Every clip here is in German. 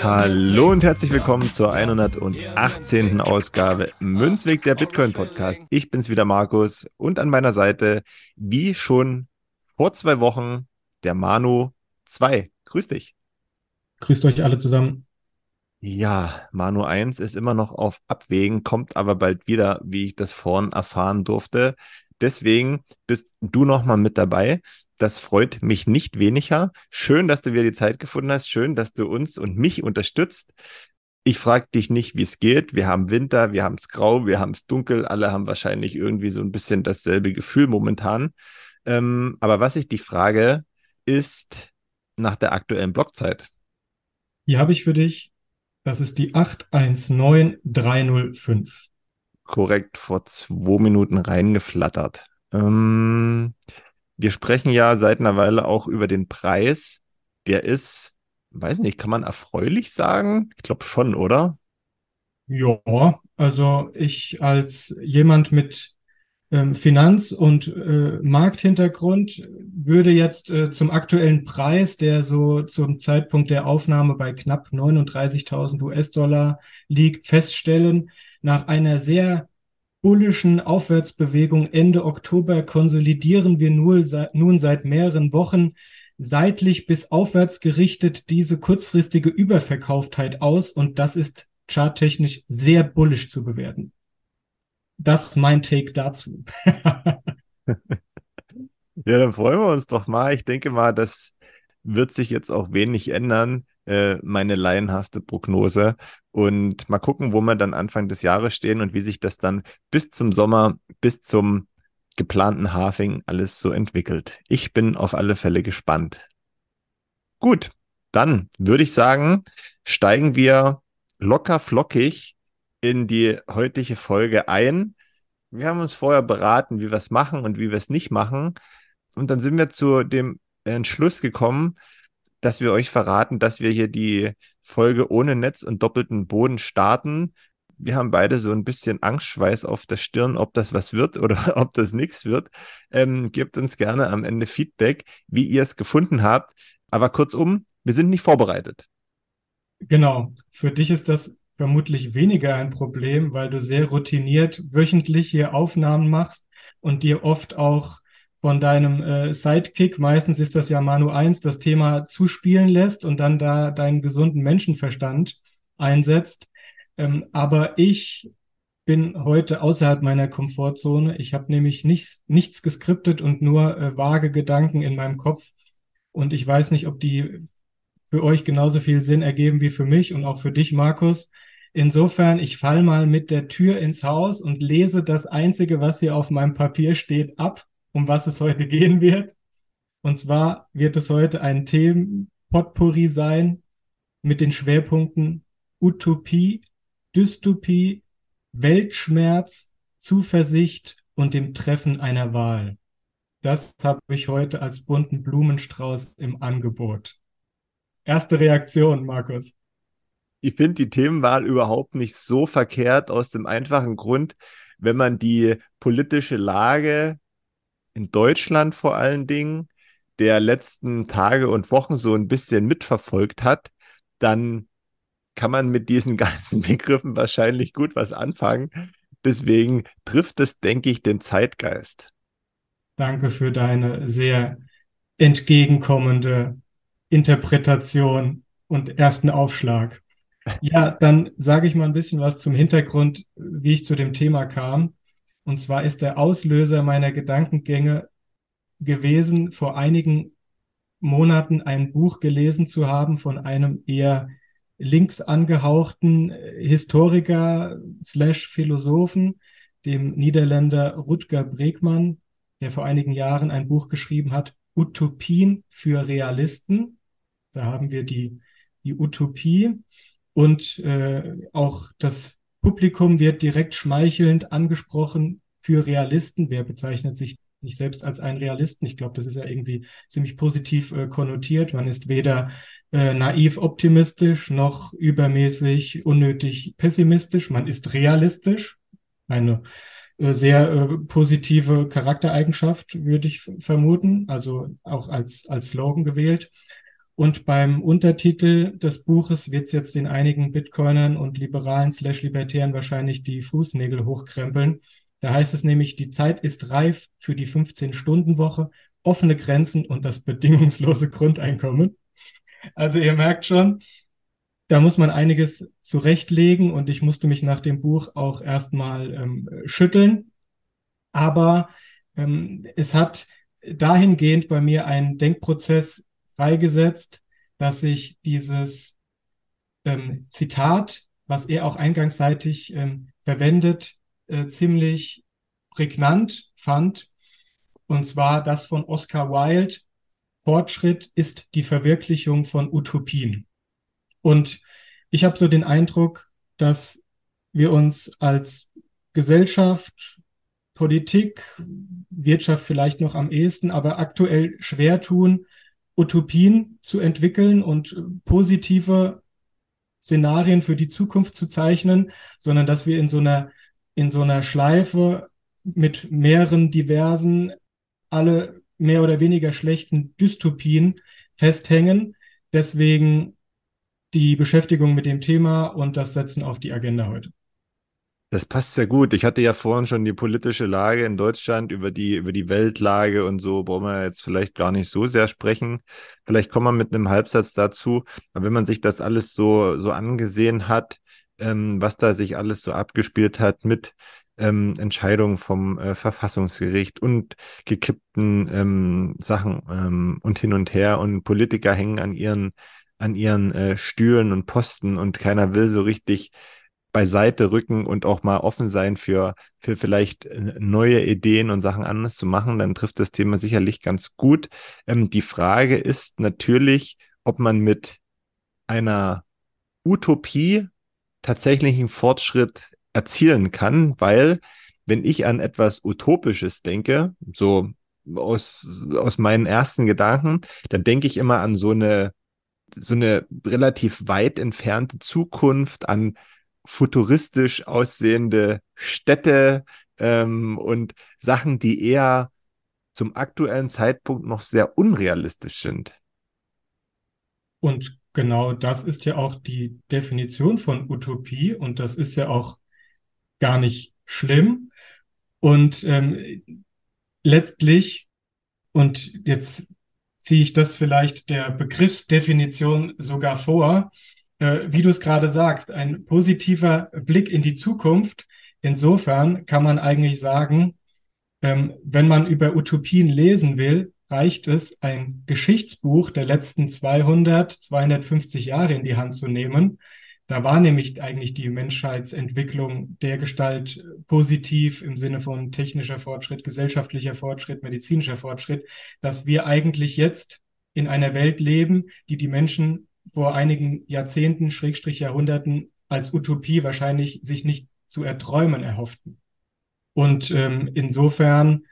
Hallo und herzlich willkommen zur 118. Ausgabe Münzweg der Bitcoin Podcast. Ich bin's wieder Markus und an meiner Seite, wie schon vor zwei Wochen, der Manu 2. Grüß dich. Grüßt euch alle zusammen. Ja, Manu 1 ist immer noch auf Abwägen, kommt aber bald wieder, wie ich das vorhin erfahren durfte. Deswegen bist du nochmal mit dabei. Das freut mich nicht weniger. Schön, dass du wieder die Zeit gefunden hast. Schön, dass du uns und mich unterstützt. Ich frage dich nicht, wie es geht. Wir haben Winter, wir haben es grau, wir haben es dunkel. Alle haben wahrscheinlich irgendwie so ein bisschen dasselbe Gefühl momentan. Ähm, aber was ich dich frage, ist nach der aktuellen Blockzeit. Hier habe ich für dich das ist die 819305. Korrekt, vor zwei Minuten reingeflattert. Ähm, wir sprechen ja seit einer Weile auch über den Preis. Der ist, weiß nicht, kann man erfreulich sagen? Ich glaube schon, oder? Ja, also ich als jemand mit ähm, Finanz- und äh, Markthintergrund würde jetzt äh, zum aktuellen Preis, der so zum Zeitpunkt der Aufnahme bei knapp 39.000 US-Dollar liegt, feststellen, nach einer sehr bullischen Aufwärtsbewegung Ende Oktober konsolidieren wir nun seit, nun seit mehreren Wochen seitlich bis aufwärts gerichtet diese kurzfristige Überverkauftheit aus und das ist charttechnisch sehr bullisch zu bewerten. Das ist mein Take dazu. ja, dann freuen wir uns doch mal. Ich denke mal, das wird sich jetzt auch wenig ändern, äh, meine laienhafte Prognose. Und mal gucken, wo wir dann Anfang des Jahres stehen und wie sich das dann bis zum Sommer, bis zum geplanten Halving alles so entwickelt. Ich bin auf alle Fälle gespannt. Gut, dann würde ich sagen, steigen wir locker flockig in die heutige Folge ein. Wir haben uns vorher beraten, wie wir es machen und wie wir es nicht machen. Und dann sind wir zu dem Entschluss gekommen, dass wir euch verraten, dass wir hier die Folge ohne Netz und doppelten Boden starten. Wir haben beide so ein bisschen Angstschweiß auf der Stirn, ob das was wird oder ob das nichts wird. Ähm, gebt uns gerne am Ende Feedback, wie ihr es gefunden habt. Aber kurzum, wir sind nicht vorbereitet. Genau. Für dich ist das vermutlich weniger ein Problem, weil du sehr routiniert wöchentlich hier Aufnahmen machst und dir oft auch von deinem äh, Sidekick, meistens ist das ja Manu 1, das Thema zuspielen lässt und dann da deinen gesunden Menschenverstand einsetzt. Ähm, aber ich bin heute außerhalb meiner Komfortzone. Ich habe nämlich nichts, nichts geskriptet und nur äh, vage Gedanken in meinem Kopf. Und ich weiß nicht, ob die für euch genauso viel Sinn ergeben wie für mich und auch für dich, Markus. Insofern, ich fall mal mit der Tür ins Haus und lese das Einzige, was hier auf meinem Papier steht, ab, um was es heute gehen wird. Und zwar wird es heute ein Themenpotpourri sein mit den Schwerpunkten Utopie, Dystopie, Weltschmerz, Zuversicht und dem Treffen einer Wahl. Das habe ich heute als bunten Blumenstrauß im Angebot. Erste Reaktion, Markus ich finde die Themenwahl überhaupt nicht so verkehrt aus dem einfachen Grund, wenn man die politische Lage in Deutschland vor allen Dingen der letzten Tage und Wochen so ein bisschen mitverfolgt hat, dann kann man mit diesen ganzen Begriffen wahrscheinlich gut was anfangen. Deswegen trifft es, denke ich, den Zeitgeist. Danke für deine sehr entgegenkommende Interpretation und ersten Aufschlag. Ja, dann sage ich mal ein bisschen was zum Hintergrund, wie ich zu dem Thema kam. Und zwar ist der Auslöser meiner Gedankengänge gewesen, vor einigen Monaten ein Buch gelesen zu haben von einem eher links angehauchten Historiker slash Philosophen, dem Niederländer Rutger Bregmann, der vor einigen Jahren ein Buch geschrieben hat, Utopien für Realisten. Da haben wir die, die Utopie und äh, auch das Publikum wird direkt schmeichelnd angesprochen für Realisten. Wer bezeichnet sich nicht selbst als ein Realisten? Ich glaube, das ist ja irgendwie ziemlich positiv äh, konnotiert. Man ist weder äh, naiv optimistisch noch übermäßig unnötig pessimistisch. Man ist realistisch. Eine äh, sehr äh, positive Charaktereigenschaft, würde ich vermuten, also auch als, als Slogan gewählt. Und beim Untertitel des Buches wird es jetzt den einigen Bitcoinern und Liberalen slash Libertären wahrscheinlich die Fußnägel hochkrempeln. Da heißt es nämlich, die Zeit ist reif für die 15-Stunden-Woche, offene Grenzen und das bedingungslose Grundeinkommen. Also ihr merkt schon, da muss man einiges zurechtlegen und ich musste mich nach dem Buch auch erstmal ähm, schütteln. Aber ähm, es hat dahingehend bei mir einen Denkprozess freigesetzt, dass ich dieses ähm, Zitat, was er auch eingangsseitig ähm, verwendet, äh, ziemlich prägnant fand. Und zwar das von Oscar Wilde. Fortschritt ist die Verwirklichung von Utopien. Und ich habe so den Eindruck, dass wir uns als Gesellschaft, Politik, Wirtschaft vielleicht noch am ehesten, aber aktuell schwer tun, Utopien zu entwickeln und positive Szenarien für die Zukunft zu zeichnen, sondern dass wir in so einer, in so einer Schleife mit mehreren diversen, alle mehr oder weniger schlechten Dystopien festhängen. Deswegen die Beschäftigung mit dem Thema und das Setzen auf die Agenda heute. Das passt sehr gut. Ich hatte ja vorhin schon die politische Lage in Deutschland über die, über die Weltlage und so, brauchen wir jetzt vielleicht gar nicht so sehr sprechen. Vielleicht kommen wir mit einem Halbsatz dazu. Aber wenn man sich das alles so, so angesehen hat, ähm, was da sich alles so abgespielt hat mit ähm, Entscheidungen vom äh, Verfassungsgericht und gekippten ähm, Sachen ähm, und hin und her und Politiker hängen an ihren, an ihren äh, Stühlen und Posten und keiner will so richtig beiseite rücken und auch mal offen sein für, für vielleicht äh, neue Ideen und Sachen anders zu machen, dann trifft das Thema sicherlich ganz gut. Ähm, die Frage ist natürlich, ob man mit einer Utopie tatsächlichen Fortschritt erzielen kann, weil wenn ich an etwas Utopisches denke, so aus, aus meinen ersten Gedanken, dann denke ich immer an so eine, so eine relativ weit entfernte Zukunft, an futuristisch aussehende Städte ähm, und Sachen, die eher zum aktuellen Zeitpunkt noch sehr unrealistisch sind. Und genau das ist ja auch die Definition von Utopie und das ist ja auch gar nicht schlimm. Und ähm, letztlich, und jetzt ziehe ich das vielleicht der Begriffsdefinition sogar vor, wie du es gerade sagst, ein positiver Blick in die Zukunft. Insofern kann man eigentlich sagen, ähm, wenn man über Utopien lesen will, reicht es, ein Geschichtsbuch der letzten 200, 250 Jahre in die Hand zu nehmen. Da war nämlich eigentlich die Menschheitsentwicklung der Gestalt positiv im Sinne von technischer Fortschritt, gesellschaftlicher Fortschritt, medizinischer Fortschritt, dass wir eigentlich jetzt in einer Welt leben, die die Menschen vor einigen Jahrzehnten, Schrägstrich Jahrhunderten als Utopie wahrscheinlich sich nicht zu erträumen erhofften. Und ähm, insofern,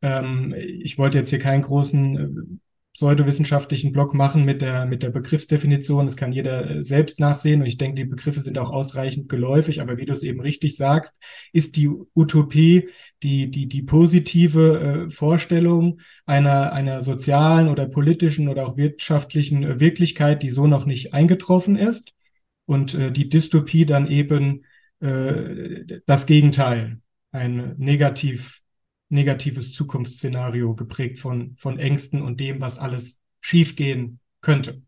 ähm, ich wollte jetzt hier keinen großen äh, pseudowissenschaftlichen Blog machen mit der, mit der Begriffsdefinition. Das kann jeder äh, selbst nachsehen. Und ich denke, die Begriffe sind auch ausreichend geläufig. Aber wie du es eben richtig sagst, ist die Utopie die, die, die positive äh, Vorstellung einer, einer sozialen oder politischen oder auch wirtschaftlichen äh, Wirklichkeit, die so noch nicht eingetroffen ist. Und äh, die Dystopie dann eben äh, das Gegenteil, ein negativ negatives Zukunftsszenario geprägt von, von Ängsten und dem, was alles schiefgehen könnte.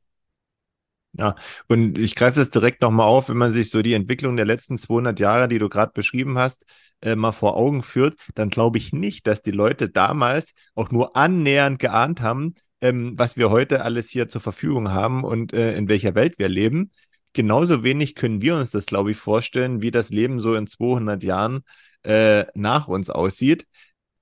Ja, und ich greife das direkt nochmal auf, wenn man sich so die Entwicklung der letzten 200 Jahre, die du gerade beschrieben hast, äh, mal vor Augen führt, dann glaube ich nicht, dass die Leute damals auch nur annähernd geahnt haben, ähm, was wir heute alles hier zur Verfügung haben und äh, in welcher Welt wir leben. Genauso wenig können wir uns das, glaube ich, vorstellen, wie das Leben so in 200 Jahren äh, nach uns aussieht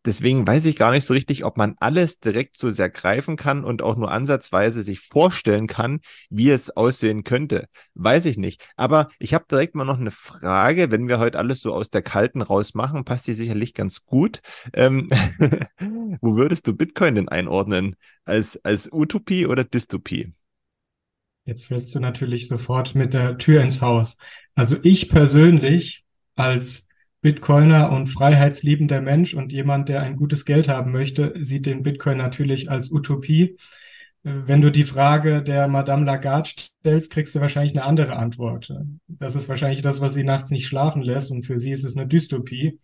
deswegen weiß ich gar nicht so richtig, ob man alles direkt so sehr greifen kann und auch nur ansatzweise sich vorstellen kann, wie es aussehen könnte. Weiß ich nicht. Aber ich habe direkt mal noch eine Frage. Wenn wir heute alles so aus der Kalten raus machen, passt die sicherlich ganz gut. Ähm, wo würdest du Bitcoin denn einordnen? Als, als Utopie oder Dystopie? Jetzt fällst du natürlich sofort mit der Tür ins Haus. Also ich persönlich als Bitcoiner und freiheitsliebender Mensch und jemand, der ein gutes Geld haben möchte, sieht den Bitcoin natürlich als Utopie. Äh, wenn du die Frage der Madame Lagarde stellst, kriegst du wahrscheinlich eine andere Antwort. Das ist wahrscheinlich das, was sie nachts nicht schlafen lässt und für sie ist es eine Dystopie.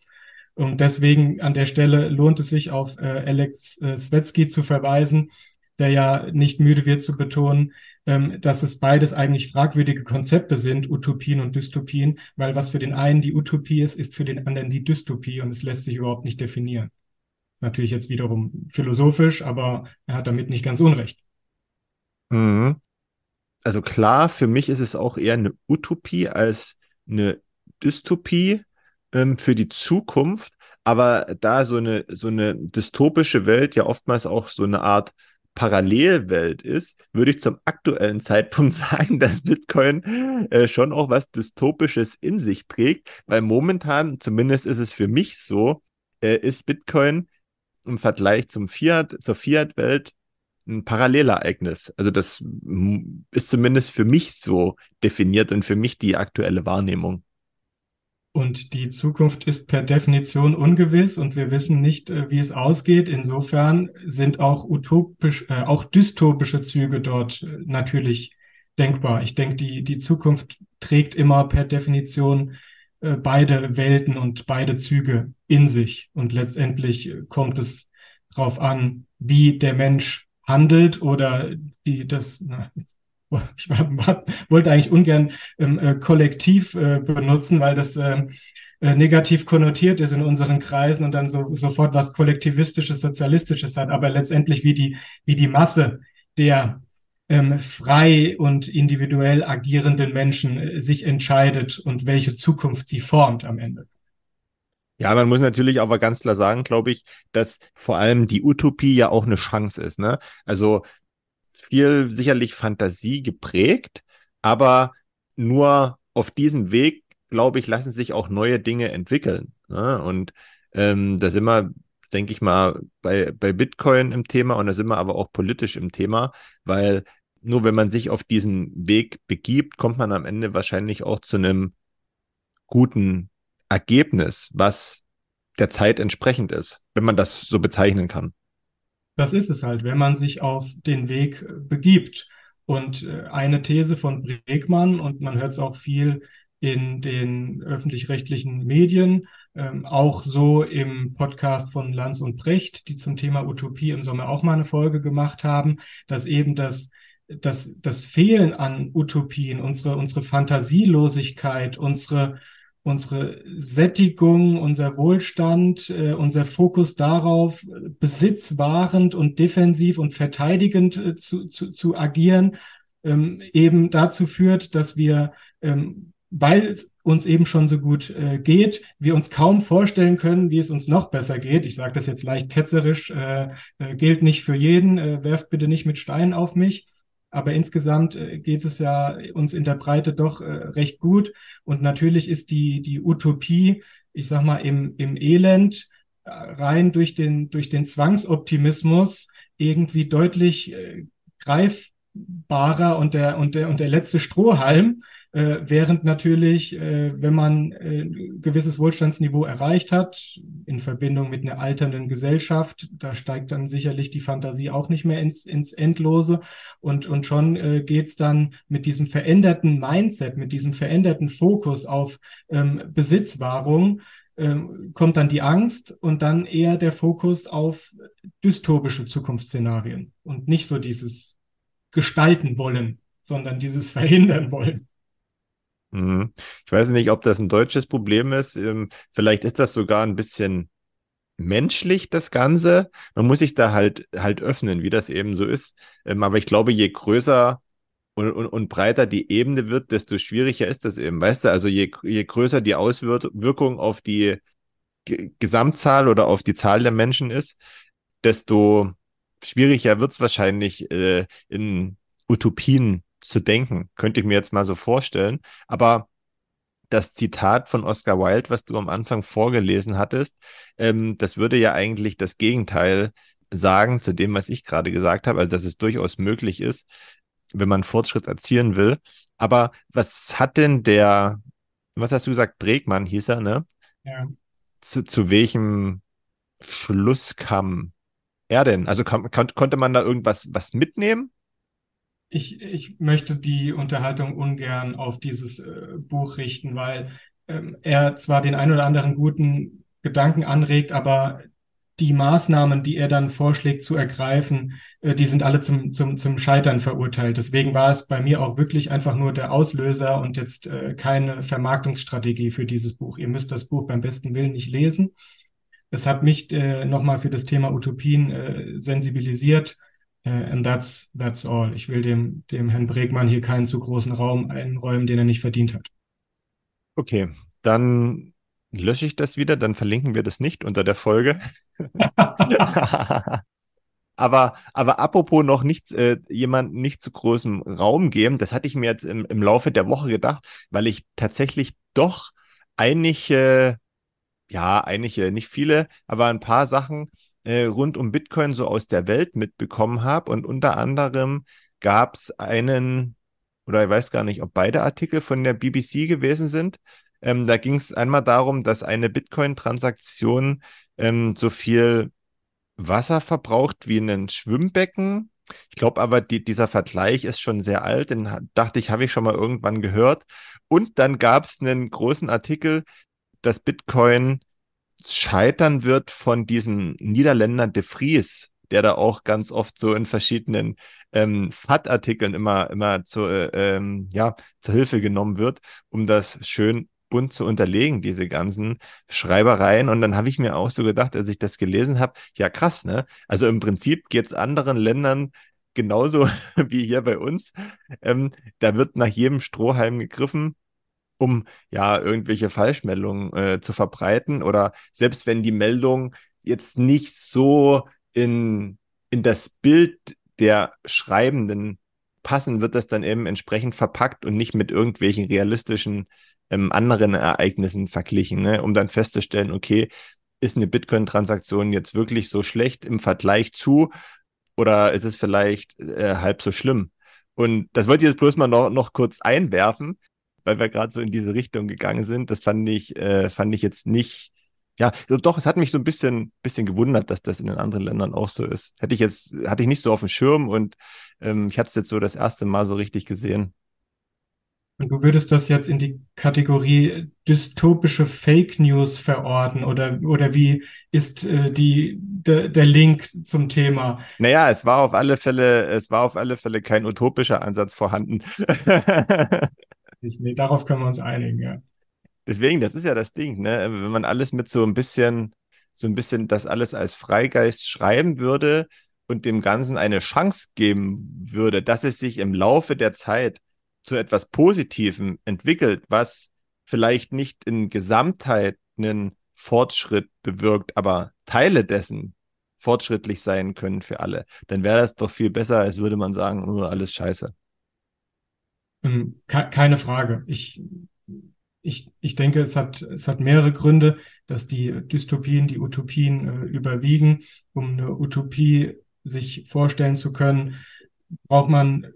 Und deswegen an der Stelle lohnt es sich auf äh, Alex äh, Svetsky zu verweisen, der ja nicht müde wird zu betonen, ähm, dass es beides eigentlich fragwürdige Konzepte sind, Utopien und Dystopien, weil was für den einen die Utopie ist, ist für den anderen die Dystopie und es lässt sich überhaupt nicht definieren. Natürlich jetzt wiederum philosophisch, aber er hat damit nicht ganz Unrecht. Mhm. Also klar, für mich ist es auch eher eine Utopie als eine Dystopie ähm, für die Zukunft. Aber da so eine, so eine dystopische Welt ja oftmals auch so eine Art Parallelwelt ist, würde ich zum aktuellen Zeitpunkt sagen, dass Bitcoin äh, schon auch was Dystopisches in sich trägt, weil momentan, zumindest ist es für mich so, äh, ist Bitcoin im Vergleich zum Fiat, zur Fiat-Welt ein Parallelereignis. Also das ist zumindest für mich so definiert und für mich die aktuelle Wahrnehmung. Und die Zukunft ist per Definition ungewiss und wir wissen nicht, äh, wie es ausgeht. Insofern sind auch utopisch, äh, auch dystopische Züge dort äh, natürlich denkbar. Ich denke, die, die Zukunft trägt immer per Definition äh, beide Welten und beide Züge in sich. Und letztendlich kommt es darauf an, wie der Mensch handelt oder die, das, na, ich wollte eigentlich ungern ähm, äh, kollektiv äh, benutzen, weil das ähm, äh, negativ konnotiert ist in unseren Kreisen und dann so, sofort was kollektivistisches, sozialistisches hat, aber letztendlich wie die, wie die Masse der ähm, frei und individuell agierenden Menschen äh, sich entscheidet und welche Zukunft sie formt am Ende. Ja, man muss natürlich aber ganz klar sagen, glaube ich, dass vor allem die Utopie ja auch eine Chance ist. Ne? Also viel sicherlich Fantasie geprägt, aber nur auf diesem Weg, glaube ich, lassen sich auch neue Dinge entwickeln. Ne? Und ähm, da sind wir, denke ich mal, bei, bei Bitcoin im Thema und da sind wir aber auch politisch im Thema, weil nur wenn man sich auf diesen Weg begibt, kommt man am Ende wahrscheinlich auch zu einem guten Ergebnis, was der Zeit entsprechend ist, wenn man das so bezeichnen kann. Das ist es halt, wenn man sich auf den Weg äh, begibt. Und äh, eine These von Bregmann, und man hört es auch viel in den öffentlich-rechtlichen Medien, ähm, auch so im Podcast von Lanz und Brecht, die zum Thema Utopie im Sommer auch mal eine Folge gemacht haben, dass eben das das, das Fehlen an Utopien, unsere, unsere Fantasielosigkeit, unsere unsere Sättigung, unser Wohlstand, äh, unser Fokus darauf, besitzwahrend und defensiv und verteidigend äh, zu, zu, zu agieren, ähm, eben dazu führt, dass wir, ähm, weil es uns eben schon so gut äh, geht, wir uns kaum vorstellen können, wie es uns noch besser geht. Ich sage das jetzt leicht ketzerisch, äh, äh, gilt nicht für jeden, äh, werft bitte nicht mit Steinen auf mich. Aber insgesamt äh, geht es ja uns in der Breite doch äh, recht gut. Und natürlich ist die, die Utopie, ich sag mal, im, im Elend äh, rein durch den, durch den Zwangsoptimismus irgendwie deutlich greifbarer und der, und der, und der letzte Strohhalm, äh, während natürlich, äh, wenn man äh, gewisses Wohlstandsniveau erreicht hat, in Verbindung mit einer alternden Gesellschaft, da steigt dann sicherlich die Fantasie auch nicht mehr ins, ins Endlose. Und, und schon äh, geht's dann mit diesem veränderten Mindset, mit diesem veränderten Fokus auf ähm, Besitzwahrung, ähm, kommt dann die Angst und dann eher der Fokus auf dystopische Zukunftsszenarien und nicht so dieses gestalten wollen, sondern dieses verhindern wollen. Mhm. Ich weiß nicht, ob das ein deutsches Problem ist. Ähm, vielleicht ist das sogar ein bisschen menschlich, das Ganze. Man muss sich da halt, halt öffnen, wie das eben so ist. Ähm, aber ich glaube, je größer und, und, und breiter die Ebene wird, desto schwieriger ist das eben. Weißt du, also je, je größer die Auswirkung auf die Gesamtzahl oder auf die Zahl der Menschen ist, desto schwieriger wird es wahrscheinlich äh, in Utopien zu denken. Könnte ich mir jetzt mal so vorstellen. Aber das Zitat von Oscar Wilde, was du am Anfang vorgelesen hattest, ähm, das würde ja eigentlich das Gegenteil sagen zu dem, was ich gerade gesagt habe, also dass es durchaus möglich ist, wenn man Fortschritt erzielen will. Aber was hat denn der, was hast du gesagt, Bregmann hieß er, ne? Ja. Zu, zu welchem Schluss kam er denn? Also kon konnte man da irgendwas was mitnehmen? Ich, ich möchte die Unterhaltung ungern auf dieses äh, Buch richten, weil ähm, er zwar den ein oder anderen guten Gedanken anregt, aber die Maßnahmen, die er dann vorschlägt zu ergreifen, äh, die sind alle zum, zum, zum Scheitern verurteilt. Deswegen war es bei mir auch wirklich einfach nur der Auslöser und jetzt äh, keine Vermarktungsstrategie für dieses Buch. Ihr müsst das Buch beim besten Willen nicht lesen. Es hat mich äh, nochmal für das Thema Utopien äh, sensibilisiert. Uh, and that's, that's all. Ich will dem, dem Herrn Bregmann hier keinen zu großen Raum einräumen, den er nicht verdient hat. Okay, dann lösche ich das wieder, dann verlinken wir das nicht unter der Folge. aber, aber apropos noch nicht äh, jemand nicht zu großem Raum geben, das hatte ich mir jetzt im, im Laufe der Woche gedacht, weil ich tatsächlich doch einige, ja, einige, nicht viele, aber ein paar Sachen äh, rund um Bitcoin so aus der Welt mitbekommen habe. Und unter anderem gab es einen, oder ich weiß gar nicht, ob beide Artikel von der BBC gewesen sind, ähm, da ging es einmal darum, dass eine Bitcoin-Transaktion ähm, so viel Wasser verbraucht wie ein Schwimmbecken. Ich glaube aber, die, dieser Vergleich ist schon sehr alt, den dachte ich, habe ich schon mal irgendwann gehört. Und dann gab es einen großen Artikel, dass Bitcoin scheitern wird von diesem Niederländer de Vries, der da auch ganz oft so in verschiedenen ähm, FAT-Artikeln immer, immer zu, äh, ähm, ja, zur Hilfe genommen wird, um das schön bunt zu unterlegen, diese ganzen Schreibereien. Und dann habe ich mir auch so gedacht, als ich das gelesen habe, ja krass, ne? Also im Prinzip geht es anderen Ländern genauso wie hier bei uns. Ähm, da wird nach jedem Strohhalm gegriffen, um ja irgendwelche Falschmeldungen äh, zu verbreiten. Oder selbst wenn die Meldung jetzt nicht so in, in das Bild der Schreibenden passen, wird das dann eben entsprechend verpackt und nicht mit irgendwelchen realistischen ähm, anderen Ereignissen verglichen, ne? um dann festzustellen, okay, ist eine Bitcoin-Transaktion jetzt wirklich so schlecht im Vergleich zu oder ist es vielleicht äh, halb so schlimm? Und das wollte ich jetzt bloß mal noch, noch kurz einwerfen, weil wir gerade so in diese Richtung gegangen sind. Das fand ich, äh, fand ich jetzt nicht, ja, doch, es hat mich so ein bisschen, bisschen gewundert, dass das in den anderen Ländern auch so ist. Hätte ich jetzt, hatte ich nicht so auf dem Schirm und ähm, ich hatte es jetzt so das erste Mal so richtig gesehen. Und du würdest das jetzt in die Kategorie dystopische Fake News verorten oder, oder wie ist äh, die, de, der Link zum Thema? Naja, es war auf alle Fälle, es war auf alle Fälle kein utopischer Ansatz vorhanden. nee, darauf können wir uns einigen, ja. Deswegen, das ist ja das Ding, ne? Wenn man alles mit so ein bisschen, so ein bisschen das alles als Freigeist schreiben würde und dem Ganzen eine Chance geben würde, dass es sich im Laufe der Zeit zu etwas Positivem entwickelt, was vielleicht nicht in Gesamtheit einen Fortschritt bewirkt, aber Teile dessen fortschrittlich sein können für alle, dann wäre das doch viel besser, als würde man sagen, oh, alles scheiße. Ähm, keine Frage. Ich, ich, ich denke, es hat, es hat mehrere Gründe, dass die Dystopien, die Utopien äh, überwiegen. Um eine Utopie sich vorstellen zu können, braucht man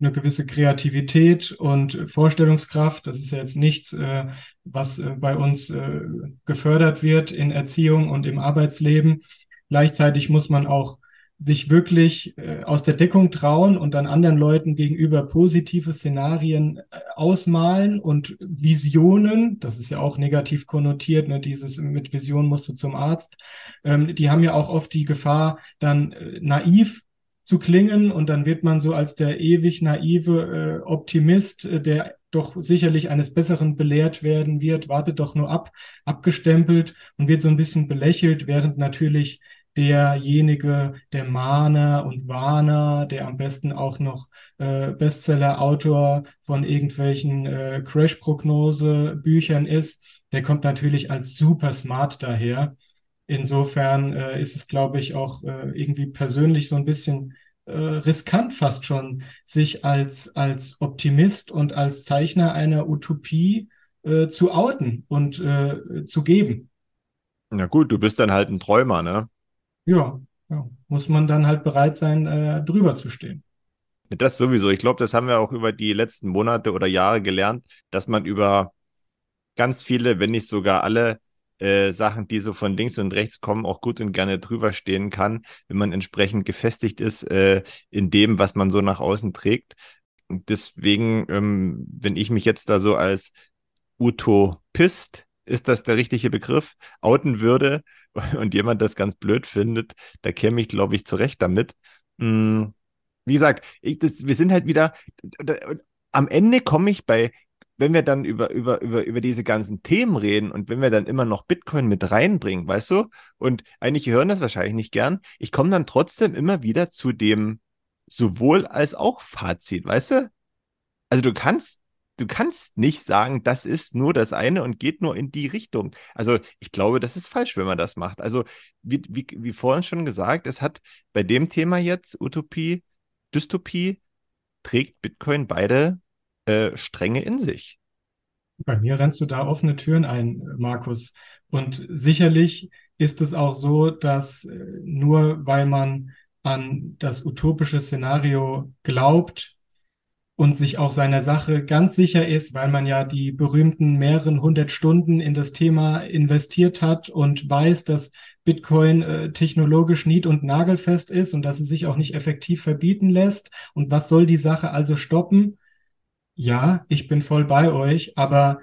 eine gewisse Kreativität und Vorstellungskraft. Das ist ja jetzt nichts, äh, was äh, bei uns äh, gefördert wird in Erziehung und im Arbeitsleben. Gleichzeitig muss man auch sich wirklich äh, aus der Deckung trauen und dann anderen Leuten gegenüber positive Szenarien äh, ausmalen und Visionen, das ist ja auch negativ konnotiert, ne, dieses mit Vision musst du zum Arzt, ähm, die haben ja auch oft die Gefahr, dann äh, naiv zu klingen und dann wird man so als der ewig naive äh, Optimist, äh, der doch sicherlich eines Besseren belehrt werden wird, wartet doch nur ab, abgestempelt und wird so ein bisschen belächelt, während natürlich derjenige, der Mahner und Warner, der am besten auch noch äh, Bestseller-Autor von irgendwelchen äh, Crash-Prognose-Büchern ist, der kommt natürlich als super smart daher. Insofern äh, ist es, glaube ich, auch äh, irgendwie persönlich so ein bisschen äh, riskant fast schon, sich als, als Optimist und als Zeichner einer Utopie äh, zu outen und äh, zu geben. Na gut, du bist dann halt ein Träumer, ne? Ja, ja. muss man dann halt bereit sein, äh, drüber zu stehen. Das sowieso. Ich glaube, das haben wir auch über die letzten Monate oder Jahre gelernt, dass man über ganz viele, wenn nicht sogar alle äh, Sachen, die so von links und rechts kommen, auch gut und gerne drüber stehen kann, wenn man entsprechend gefestigt ist äh, in dem, was man so nach außen trägt. Deswegen, ähm, wenn ich mich jetzt da so als Utopist, ist das der richtige Begriff, outen würde und jemand das ganz blöd findet, da käme ich, glaube ich, zurecht damit. Hm, wie gesagt, ich, das, wir sind halt wieder, am Ende komme ich bei wenn wir dann über, über, über, über diese ganzen Themen reden und wenn wir dann immer noch Bitcoin mit reinbringen, weißt du, und einige hören das wahrscheinlich nicht gern, ich komme dann trotzdem immer wieder zu dem sowohl als auch Fazit, weißt du? Also du kannst, du kannst nicht sagen, das ist nur das eine und geht nur in die Richtung. Also ich glaube, das ist falsch, wenn man das macht. Also wie, wie, wie vorhin schon gesagt, es hat bei dem Thema jetzt Utopie, Dystopie, trägt Bitcoin beide äh, Stränge in sich. Bei mir rennst du da offene Türen ein, Markus. Und sicherlich ist es auch so, dass äh, nur weil man an das utopische Szenario glaubt und sich auch seiner Sache ganz sicher ist, weil man ja die berühmten mehreren hundert Stunden in das Thema investiert hat und weiß, dass Bitcoin äh, technologisch nied- und nagelfest ist und dass es sich auch nicht effektiv verbieten lässt. Und was soll die Sache also stoppen? ja, ich bin voll bei euch, aber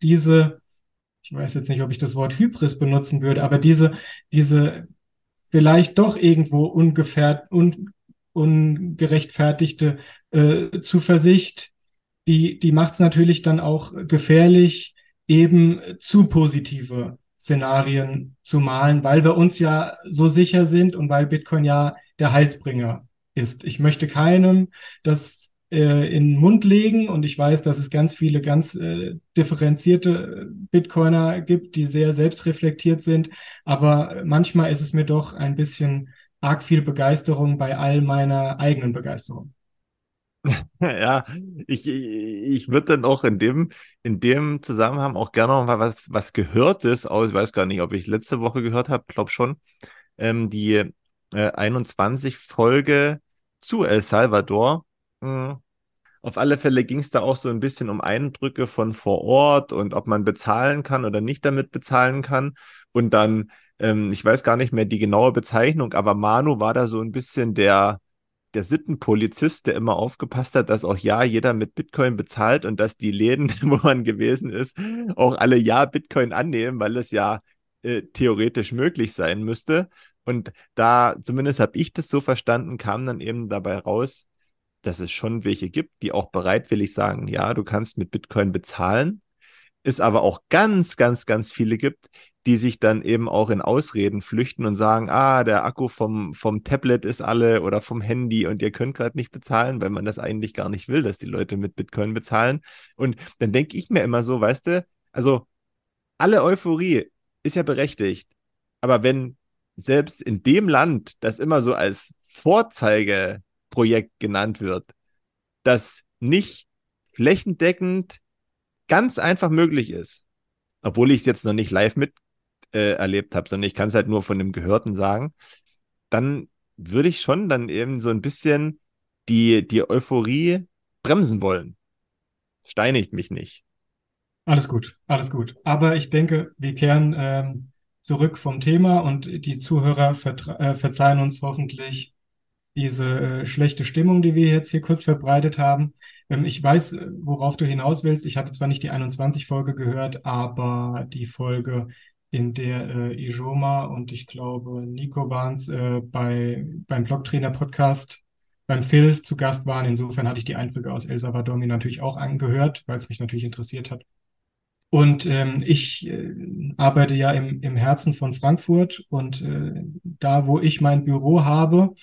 diese, ich weiß jetzt nicht, ob ich das Wort Hybris benutzen würde, aber diese, diese vielleicht doch irgendwo ungefähr, un, ungerechtfertigte äh, Zuversicht, die, die macht es natürlich dann auch gefährlich, eben zu positive Szenarien zu malen, weil wir uns ja so sicher sind und weil Bitcoin ja der Heilsbringer ist. Ich möchte keinem das äh, in den Mund legen. Und ich weiß, dass es ganz viele ganz äh, differenzierte Bitcoiner gibt, die sehr selbstreflektiert sind. Aber manchmal ist es mir doch ein bisschen arg viel Begeisterung bei all meiner eigenen Begeisterung. Ja, ich, ich würde dann auch in dem, in dem Zusammenhang auch gerne noch mal was, was Gehörtes aus, ich weiß gar nicht, ob ich letzte Woche gehört habe, glaube schon, ähm, die äh, 21 Folge zu El Salvador Mhm. Auf alle Fälle ging es da auch so ein bisschen um Eindrücke von vor Ort und ob man bezahlen kann oder nicht damit bezahlen kann. Und dann, ähm, ich weiß gar nicht mehr die genaue Bezeichnung, aber Manu war da so ein bisschen der, der Sittenpolizist, der immer aufgepasst hat, dass auch ja jeder mit Bitcoin bezahlt und dass die Läden, wo man gewesen ist, auch alle ja Bitcoin annehmen, weil es ja äh, theoretisch möglich sein müsste. Und da, zumindest habe ich das so verstanden, kam dann eben dabei raus, dass es schon welche gibt, die auch bereitwillig sagen, ja, du kannst mit Bitcoin bezahlen, es aber auch ganz, ganz, ganz viele gibt, die sich dann eben auch in Ausreden flüchten und sagen, ah, der Akku vom, vom Tablet ist alle oder vom Handy und ihr könnt gerade nicht bezahlen, weil man das eigentlich gar nicht will, dass die Leute mit Bitcoin bezahlen. Und dann denke ich mir immer so, weißt du, also alle Euphorie ist ja berechtigt, aber wenn selbst in dem Land das immer so als Vorzeige Projekt genannt wird, das nicht flächendeckend ganz einfach möglich ist, obwohl ich es jetzt noch nicht live mit äh, erlebt habe, sondern ich kann es halt nur von dem Gehörten sagen, dann würde ich schon dann eben so ein bisschen die, die Euphorie bremsen wollen. Steinigt mich nicht. Alles gut, alles gut. Aber ich denke, wir kehren ähm, zurück vom Thema und die Zuhörer äh, verzeihen uns hoffentlich diese äh, schlechte Stimmung, die wir jetzt hier kurz verbreitet haben. Ähm, ich weiß, äh, worauf du hinaus willst. Ich hatte zwar nicht die 21-Folge gehört, aber die Folge, in der äh, Ijoma und ich glaube Nico waren äh, bei, beim Blogtrainer-Podcast beim Phil zu Gast waren. Insofern hatte ich die Eindrücke aus El Salvador mir natürlich auch angehört, weil es mich natürlich interessiert hat. Und ähm, ich äh, arbeite ja im, im Herzen von Frankfurt und äh, da, wo ich mein Büro habe,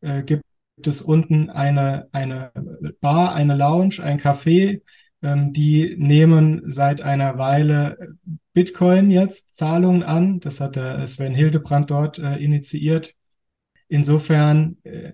äh, gibt es unten eine, eine Bar, eine Lounge, ein Café. Ähm, die nehmen seit einer Weile Bitcoin jetzt Zahlungen an. Das hat der Sven Hildebrand dort äh, initiiert. Insofern äh,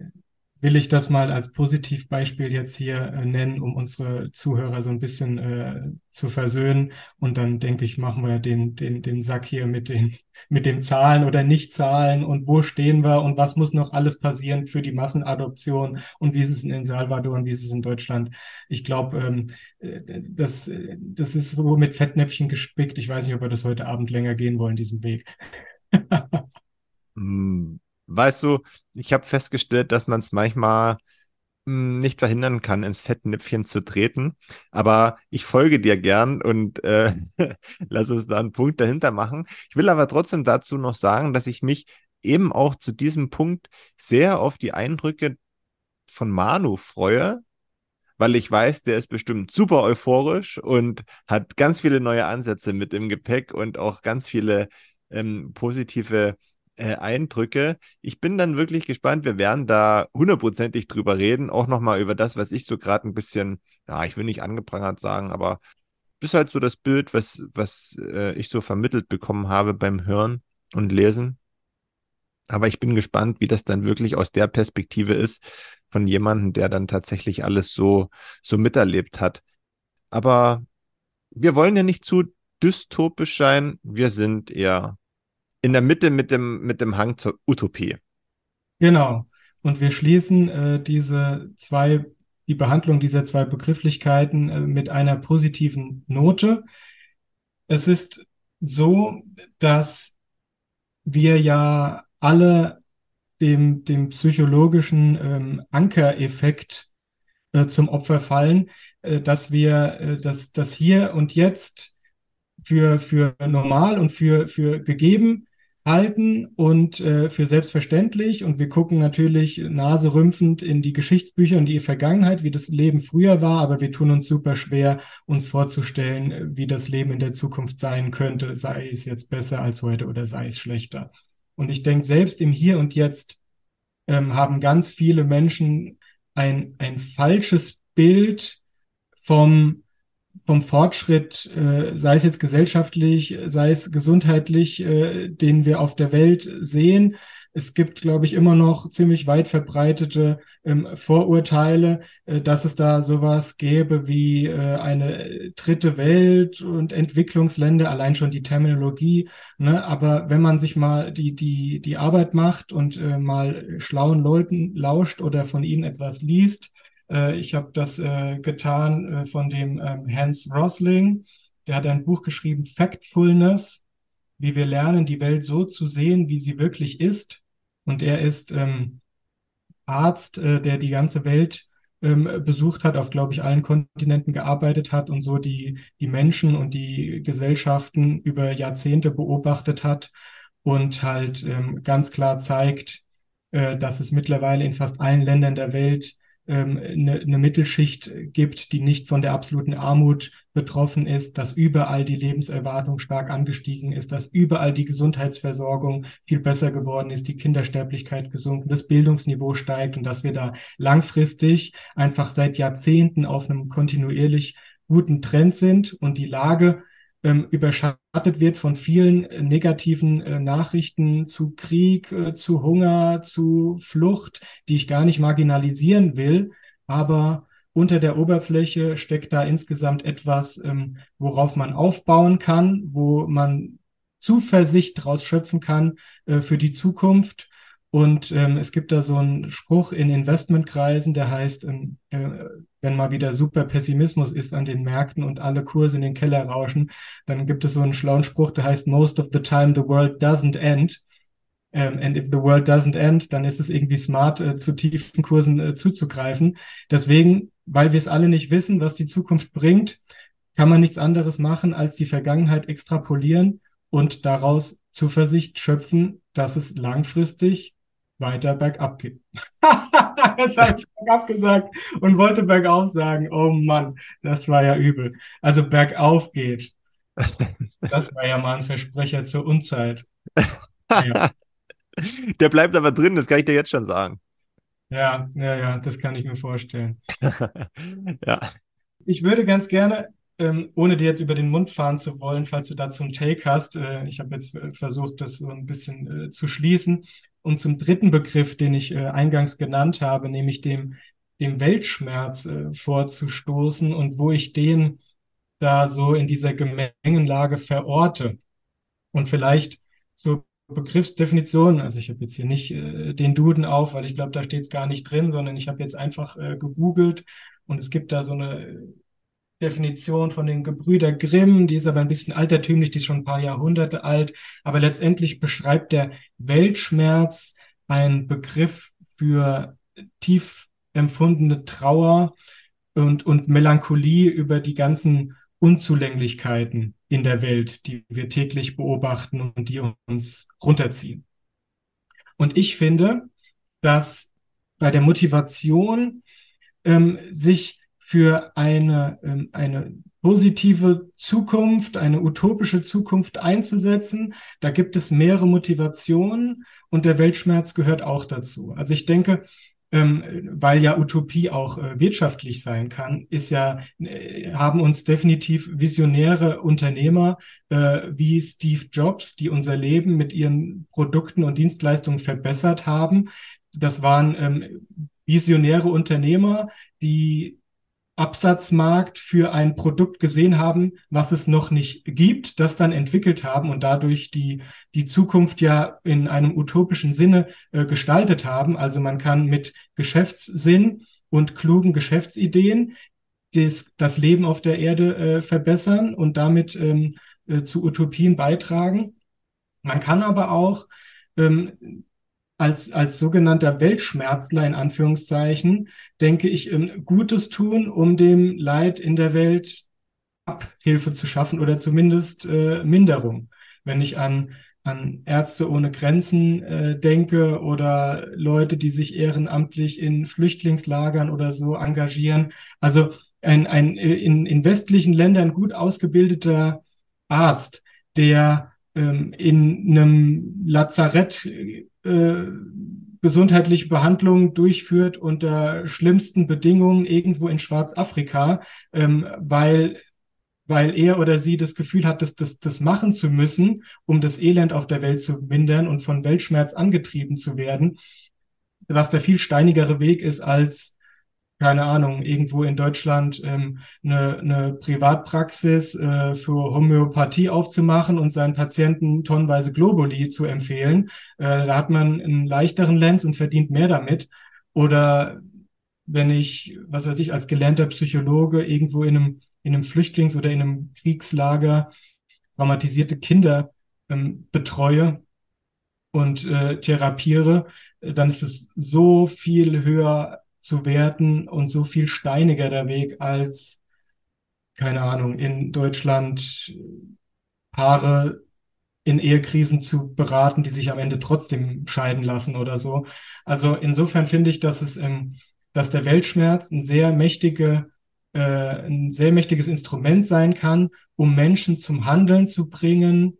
will ich das mal als Positivbeispiel jetzt hier äh, nennen, um unsere Zuhörer so ein bisschen äh, zu versöhnen. Und dann denke ich, machen wir den, den, den Sack hier mit den, mit dem Zahlen oder Nicht-Zahlen und wo stehen wir und was muss noch alles passieren für die Massenadoption und wie ist es in El Salvador und wie ist es in Deutschland. Ich glaube, ähm, äh, das, das ist so mit Fettnäpfchen gespickt. Ich weiß nicht, ob wir das heute Abend länger gehen wollen, diesen Weg. hm. Weißt du, ich habe festgestellt, dass man es manchmal hm, nicht verhindern kann, ins Fettnäpfchen zu treten. Aber ich folge dir gern und äh, lass uns da einen Punkt dahinter machen. Ich will aber trotzdem dazu noch sagen, dass ich mich eben auch zu diesem Punkt sehr auf die Eindrücke von Manu freue, weil ich weiß, der ist bestimmt super euphorisch und hat ganz viele neue Ansätze mit im Gepäck und auch ganz viele ähm, positive äh, Eindrücke. Ich bin dann wirklich gespannt. Wir werden da hundertprozentig drüber reden. Auch nochmal über das, was ich so gerade ein bisschen, ja, ich will nicht angeprangert sagen, aber ist halt so das Bild, was, was äh, ich so vermittelt bekommen habe beim Hören und Lesen. Aber ich bin gespannt, wie das dann wirklich aus der Perspektive ist von jemandem, der dann tatsächlich alles so, so miterlebt hat. Aber wir wollen ja nicht zu dystopisch sein. Wir sind eher in der Mitte mit dem, mit dem Hang zur Utopie. Genau. Und wir schließen äh, diese zwei, die Behandlung dieser zwei Begrifflichkeiten äh, mit einer positiven Note. Es ist so, dass wir ja alle dem, dem psychologischen ähm, Ankereffekt äh, zum Opfer fallen, äh, dass wir äh, das, das hier und jetzt für, für normal und für, für gegeben halten und äh, für selbstverständlich. Und wir gucken natürlich naserümpfend in die Geschichtsbücher und die Vergangenheit, wie das Leben früher war, aber wir tun uns super schwer, uns vorzustellen, wie das Leben in der Zukunft sein könnte, sei es jetzt besser als heute oder sei es schlechter. Und ich denke, selbst im Hier und Jetzt ähm, haben ganz viele Menschen ein, ein falsches Bild vom vom Fortschritt, äh, sei es jetzt gesellschaftlich, sei es gesundheitlich, äh, den wir auf der Welt sehen. Es gibt, glaube ich, immer noch ziemlich weit verbreitete ähm, Vorurteile, äh, dass es da sowas gäbe wie äh, eine dritte Welt und Entwicklungsländer, allein schon die Terminologie. Ne? Aber wenn man sich mal die, die, die Arbeit macht und äh, mal schlauen Leuten lauscht oder von ihnen etwas liest, ich habe das äh, getan äh, von dem ähm, Hans Rosling. Der hat ein Buch geschrieben, Factfulness, wie wir lernen, die Welt so zu sehen, wie sie wirklich ist. Und er ist ähm, Arzt, äh, der die ganze Welt ähm, besucht hat, auf, glaube ich, allen Kontinenten gearbeitet hat und so die, die Menschen und die Gesellschaften über Jahrzehnte beobachtet hat und halt ähm, ganz klar zeigt, äh, dass es mittlerweile in fast allen Ländern der Welt ähm, eine, eine Mittelschicht gibt, die nicht von der absoluten Armut betroffen ist, dass überall die Lebenserwartung stark angestiegen ist, dass überall die Gesundheitsversorgung viel besser geworden ist, die Kindersterblichkeit gesunken, das Bildungsniveau steigt und dass wir da langfristig einfach seit Jahrzehnten auf einem kontinuierlich guten Trend sind und die Lage überschattet wird von vielen äh, negativen äh, Nachrichten zu Krieg, äh, zu Hunger, zu Flucht, die ich gar nicht marginalisieren will. Aber unter der Oberfläche steckt da insgesamt etwas, ähm, worauf man aufbauen kann, wo man Zuversicht draus schöpfen kann für die Zukunft. Und ähm, es gibt da so einen Spruch in Investmentkreisen, der heißt, ähm, äh, wenn mal wieder super Pessimismus ist an den Märkten und alle Kurse in den Keller rauschen, dann gibt es so einen schlauen Spruch, der heißt, most of the time the world doesn't end. Ähm, and if the world doesn't end, dann ist es irgendwie smart, äh, zu tiefen Kursen äh, zuzugreifen. Deswegen, weil wir es alle nicht wissen, was die Zukunft bringt, kann man nichts anderes machen, als die Vergangenheit extrapolieren und daraus Zuversicht schöpfen, dass es langfristig weiter bergab geht. Jetzt habe ich bergab gesagt und wollte bergauf sagen. Oh Mann, das war ja übel. Also bergauf geht. Das war ja mal ein Versprecher zur Unzeit. Ja. Der bleibt aber drin, das kann ich dir jetzt schon sagen. Ja, ja, ja, das kann ich mir vorstellen. ja. Ich würde ganz gerne, ähm, ohne dir jetzt über den Mund fahren zu wollen, falls du dazu einen Take hast, äh, ich habe jetzt versucht, das so ein bisschen äh, zu schließen. Und zum dritten Begriff, den ich äh, eingangs genannt habe, nämlich dem, dem Weltschmerz äh, vorzustoßen und wo ich den da so in dieser Gemengenlage verorte. Und vielleicht zur Begriffsdefinition, also ich habe jetzt hier nicht äh, den Duden auf, weil ich glaube, da steht es gar nicht drin, sondern ich habe jetzt einfach äh, gegoogelt und es gibt da so eine Definition von den Gebrüder Grimm, die ist aber ein bisschen altertümlich, die ist schon ein paar Jahrhunderte alt, aber letztendlich beschreibt der Weltschmerz ein Begriff für tief empfundene Trauer und, und Melancholie über die ganzen Unzulänglichkeiten in der Welt, die wir täglich beobachten und die uns runterziehen. Und ich finde, dass bei der Motivation ähm, sich für eine, ähm, eine positive Zukunft, eine utopische Zukunft einzusetzen. Da gibt es mehrere Motivationen und der Weltschmerz gehört auch dazu. Also ich denke, ähm, weil ja Utopie auch äh, wirtschaftlich sein kann, ist ja, äh, haben uns definitiv visionäre Unternehmer äh, wie Steve Jobs, die unser Leben mit ihren Produkten und Dienstleistungen verbessert haben. Das waren ähm, visionäre Unternehmer, die Absatzmarkt für ein Produkt gesehen haben, was es noch nicht gibt, das dann entwickelt haben und dadurch die, die Zukunft ja in einem utopischen Sinne äh, gestaltet haben. Also man kann mit Geschäftssinn und klugen Geschäftsideen das, das Leben auf der Erde äh, verbessern und damit ähm, äh, zu Utopien beitragen. Man kann aber auch ähm, als, als sogenannter Weltschmerzler in Anführungszeichen, denke ich, Gutes tun, um dem Leid in der Welt Abhilfe zu schaffen oder zumindest äh, Minderung. Wenn ich an, an Ärzte ohne Grenzen äh, denke oder Leute, die sich ehrenamtlich in Flüchtlingslagern oder so engagieren. Also ein, ein in, in westlichen Ländern gut ausgebildeter Arzt, der ähm, in einem Lazarett äh, gesundheitliche Behandlung durchführt unter schlimmsten Bedingungen irgendwo in Schwarzafrika, ähm, weil weil er oder sie das Gefühl hat, das, das, das machen zu müssen, um das Elend auf der Welt zu mindern und von Weltschmerz angetrieben zu werden, was der viel steinigere Weg ist als keine Ahnung, irgendwo in Deutschland ähm, eine, eine Privatpraxis äh, für Homöopathie aufzumachen und seinen Patienten tonnenweise Globuli zu empfehlen. Äh, da hat man einen leichteren Lenz und verdient mehr damit. Oder wenn ich, was weiß ich, als gelernter Psychologe irgendwo in einem, in einem Flüchtlings- oder in einem Kriegslager traumatisierte Kinder ähm, betreue und äh, therapiere, dann ist es so viel höher zu werten und so viel steiniger der Weg als, keine Ahnung, in Deutschland Paare in Ehekrisen zu beraten, die sich am Ende trotzdem scheiden lassen oder so. Also insofern finde ich, dass es, ähm, dass der Weltschmerz ein sehr mächtige, äh, ein sehr mächtiges Instrument sein kann, um Menschen zum Handeln zu bringen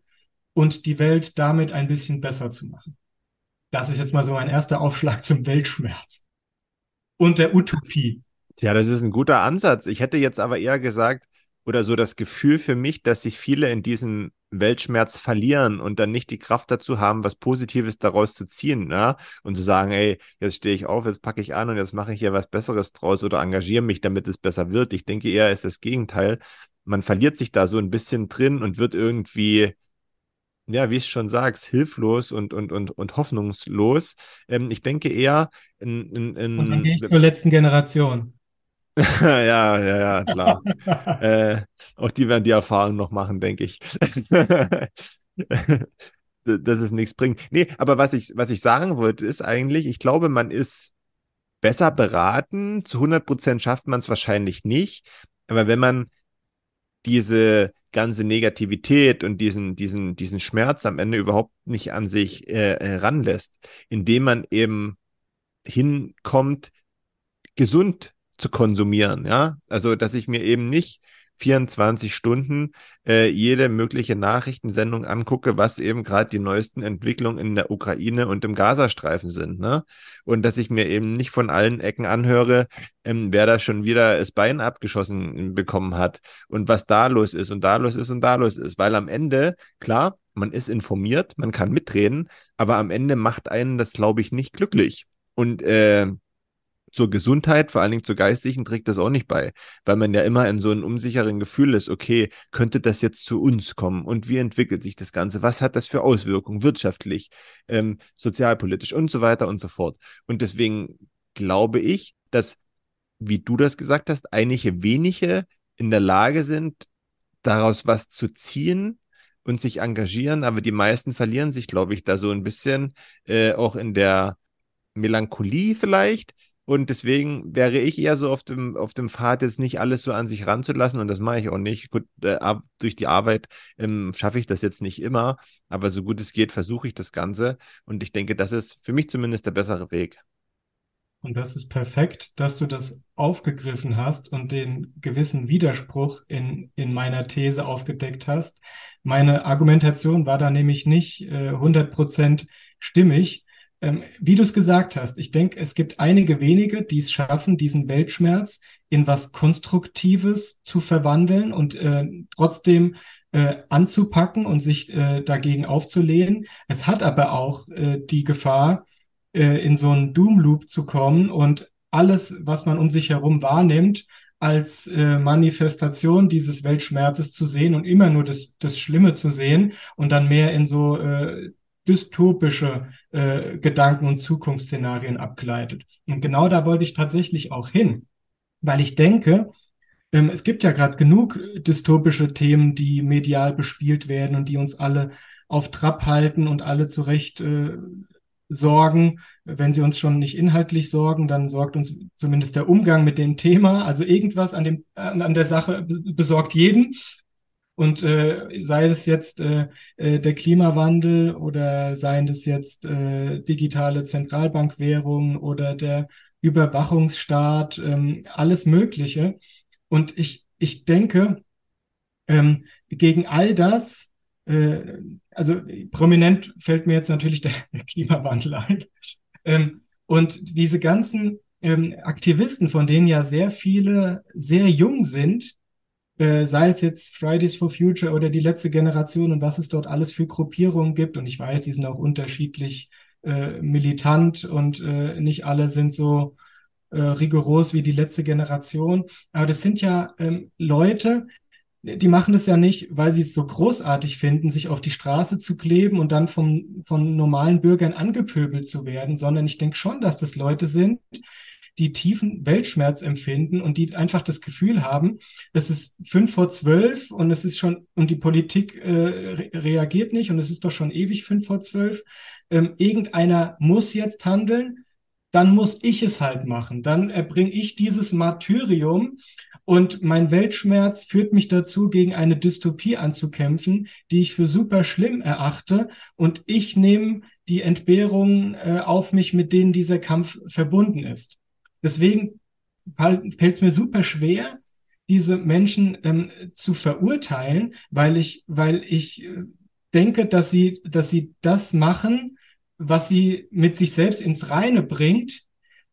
und die Welt damit ein bisschen besser zu machen. Das ist jetzt mal so mein erster Aufschlag zum Weltschmerz und der Utopie. Ja, das ist ein guter Ansatz. Ich hätte jetzt aber eher gesagt, oder so das Gefühl für mich, dass sich viele in diesem Weltschmerz verlieren und dann nicht die Kraft dazu haben, was Positives daraus zu ziehen, ja? Und zu sagen, ey, jetzt stehe ich auf, jetzt packe ich an und jetzt mache ich hier was Besseres draus oder engagiere mich, damit es besser wird. Ich denke eher, ist das Gegenteil. Man verliert sich da so ein bisschen drin und wird irgendwie ja, wie ich schon sagst, hilflos und, und, und, und hoffnungslos. Ähm, ich denke eher in, in, in Und dann gehe ich zur letzten Generation. ja, ja, ja, klar. äh, auch die werden die Erfahrung noch machen, denke ich. Dass es nichts bringt. Nee, aber was ich, was ich sagen wollte, ist eigentlich, ich glaube, man ist besser beraten. Zu 100 Prozent schafft man es wahrscheinlich nicht. Aber wenn man diese ganze Negativität und diesen, diesen, diesen Schmerz am Ende überhaupt nicht an sich äh, heranlässt, indem man eben hinkommt, gesund zu konsumieren, ja. Also, dass ich mir eben nicht 24 Stunden äh, jede mögliche Nachrichtensendung angucke, was eben gerade die neuesten Entwicklungen in der Ukraine und im Gazastreifen sind. Ne? Und dass ich mir eben nicht von allen Ecken anhöre, ähm, wer da schon wieder das Bein abgeschossen bekommen hat und was da los ist und da los ist und da los ist. Weil am Ende, klar, man ist informiert, man kann mitreden, aber am Ende macht einen das, glaube ich, nicht glücklich. Und äh, zur Gesundheit, vor allen Dingen zur geistigen, trägt das auch nicht bei, weil man ja immer in so einem unsicheren Gefühl ist, okay, könnte das jetzt zu uns kommen und wie entwickelt sich das Ganze? Was hat das für Auswirkungen wirtschaftlich, ähm, sozialpolitisch und so weiter und so fort. Und deswegen glaube ich, dass, wie du das gesagt hast, einige wenige in der Lage sind, daraus was zu ziehen, und sich engagieren, aber die meisten verlieren sich, glaube ich, da so ein bisschen äh, auch in der Melancholie vielleicht. Und deswegen wäre ich eher so auf dem, auf dem Pfad, jetzt nicht alles so an sich ranzulassen. Und das mache ich auch nicht. Gut, äh, durch die Arbeit ähm, schaffe ich das jetzt nicht immer. Aber so gut es geht, versuche ich das Ganze. Und ich denke, das ist für mich zumindest der bessere Weg. Und das ist perfekt, dass du das aufgegriffen hast und den gewissen Widerspruch in, in meiner These aufgedeckt hast. Meine Argumentation war da nämlich nicht äh, 100% stimmig. Ähm, wie du es gesagt hast, ich denke, es gibt einige wenige, die es schaffen, diesen Weltschmerz in was Konstruktives zu verwandeln und äh, trotzdem äh, anzupacken und sich äh, dagegen aufzulehnen. Es hat aber auch äh, die Gefahr, äh, in so einen Doom-Loop zu kommen und alles, was man um sich herum wahrnimmt, als äh, Manifestation dieses Weltschmerzes zu sehen und immer nur das, das Schlimme zu sehen und dann mehr in so äh, dystopische äh, Gedanken und Zukunftsszenarien abgleitet. Und genau da wollte ich tatsächlich auch hin, weil ich denke, ähm, es gibt ja gerade genug dystopische Themen, die medial bespielt werden und die uns alle auf Trab halten und alle zurecht äh, sorgen. Wenn sie uns schon nicht inhaltlich sorgen, dann sorgt uns zumindest der Umgang mit dem Thema. Also irgendwas an, dem, an der Sache besorgt jeden. Und äh, sei es jetzt äh, äh, der Klimawandel oder seien es jetzt äh, digitale Zentralbankwährungen oder der Überwachungsstaat, ähm, alles Mögliche. Und ich, ich denke, ähm, gegen all das äh, also prominent fällt mir jetzt natürlich der, der Klimawandel ein. Ähm, und diese ganzen ähm, Aktivisten, von denen ja sehr viele sehr jung sind, äh, sei es jetzt Fridays for Future oder die letzte Generation und was es dort alles für Gruppierungen gibt. Und ich weiß, die sind auch unterschiedlich äh, militant und äh, nicht alle sind so äh, rigoros wie die letzte Generation. Aber das sind ja ähm, Leute, die machen das ja nicht, weil sie es so großartig finden, sich auf die Straße zu kleben und dann vom, von normalen Bürgern angepöbelt zu werden, sondern ich denke schon, dass das Leute sind, die tiefen Weltschmerz empfinden und die einfach das Gefühl haben, es ist fünf vor zwölf und es ist schon, und die Politik äh, re reagiert nicht und es ist doch schon ewig fünf vor zwölf. Ähm, irgendeiner muss jetzt handeln, dann muss ich es halt machen. Dann erbringe ich dieses Martyrium und mein Weltschmerz führt mich dazu, gegen eine Dystopie anzukämpfen, die ich für super schlimm erachte. Und ich nehme die Entbehrungen äh, auf mich, mit denen dieser Kampf verbunden ist. Deswegen fällt es mir super schwer, diese Menschen ähm, zu verurteilen, weil ich, weil ich äh, denke, dass sie, dass sie das machen, was sie mit sich selbst ins Reine bringt.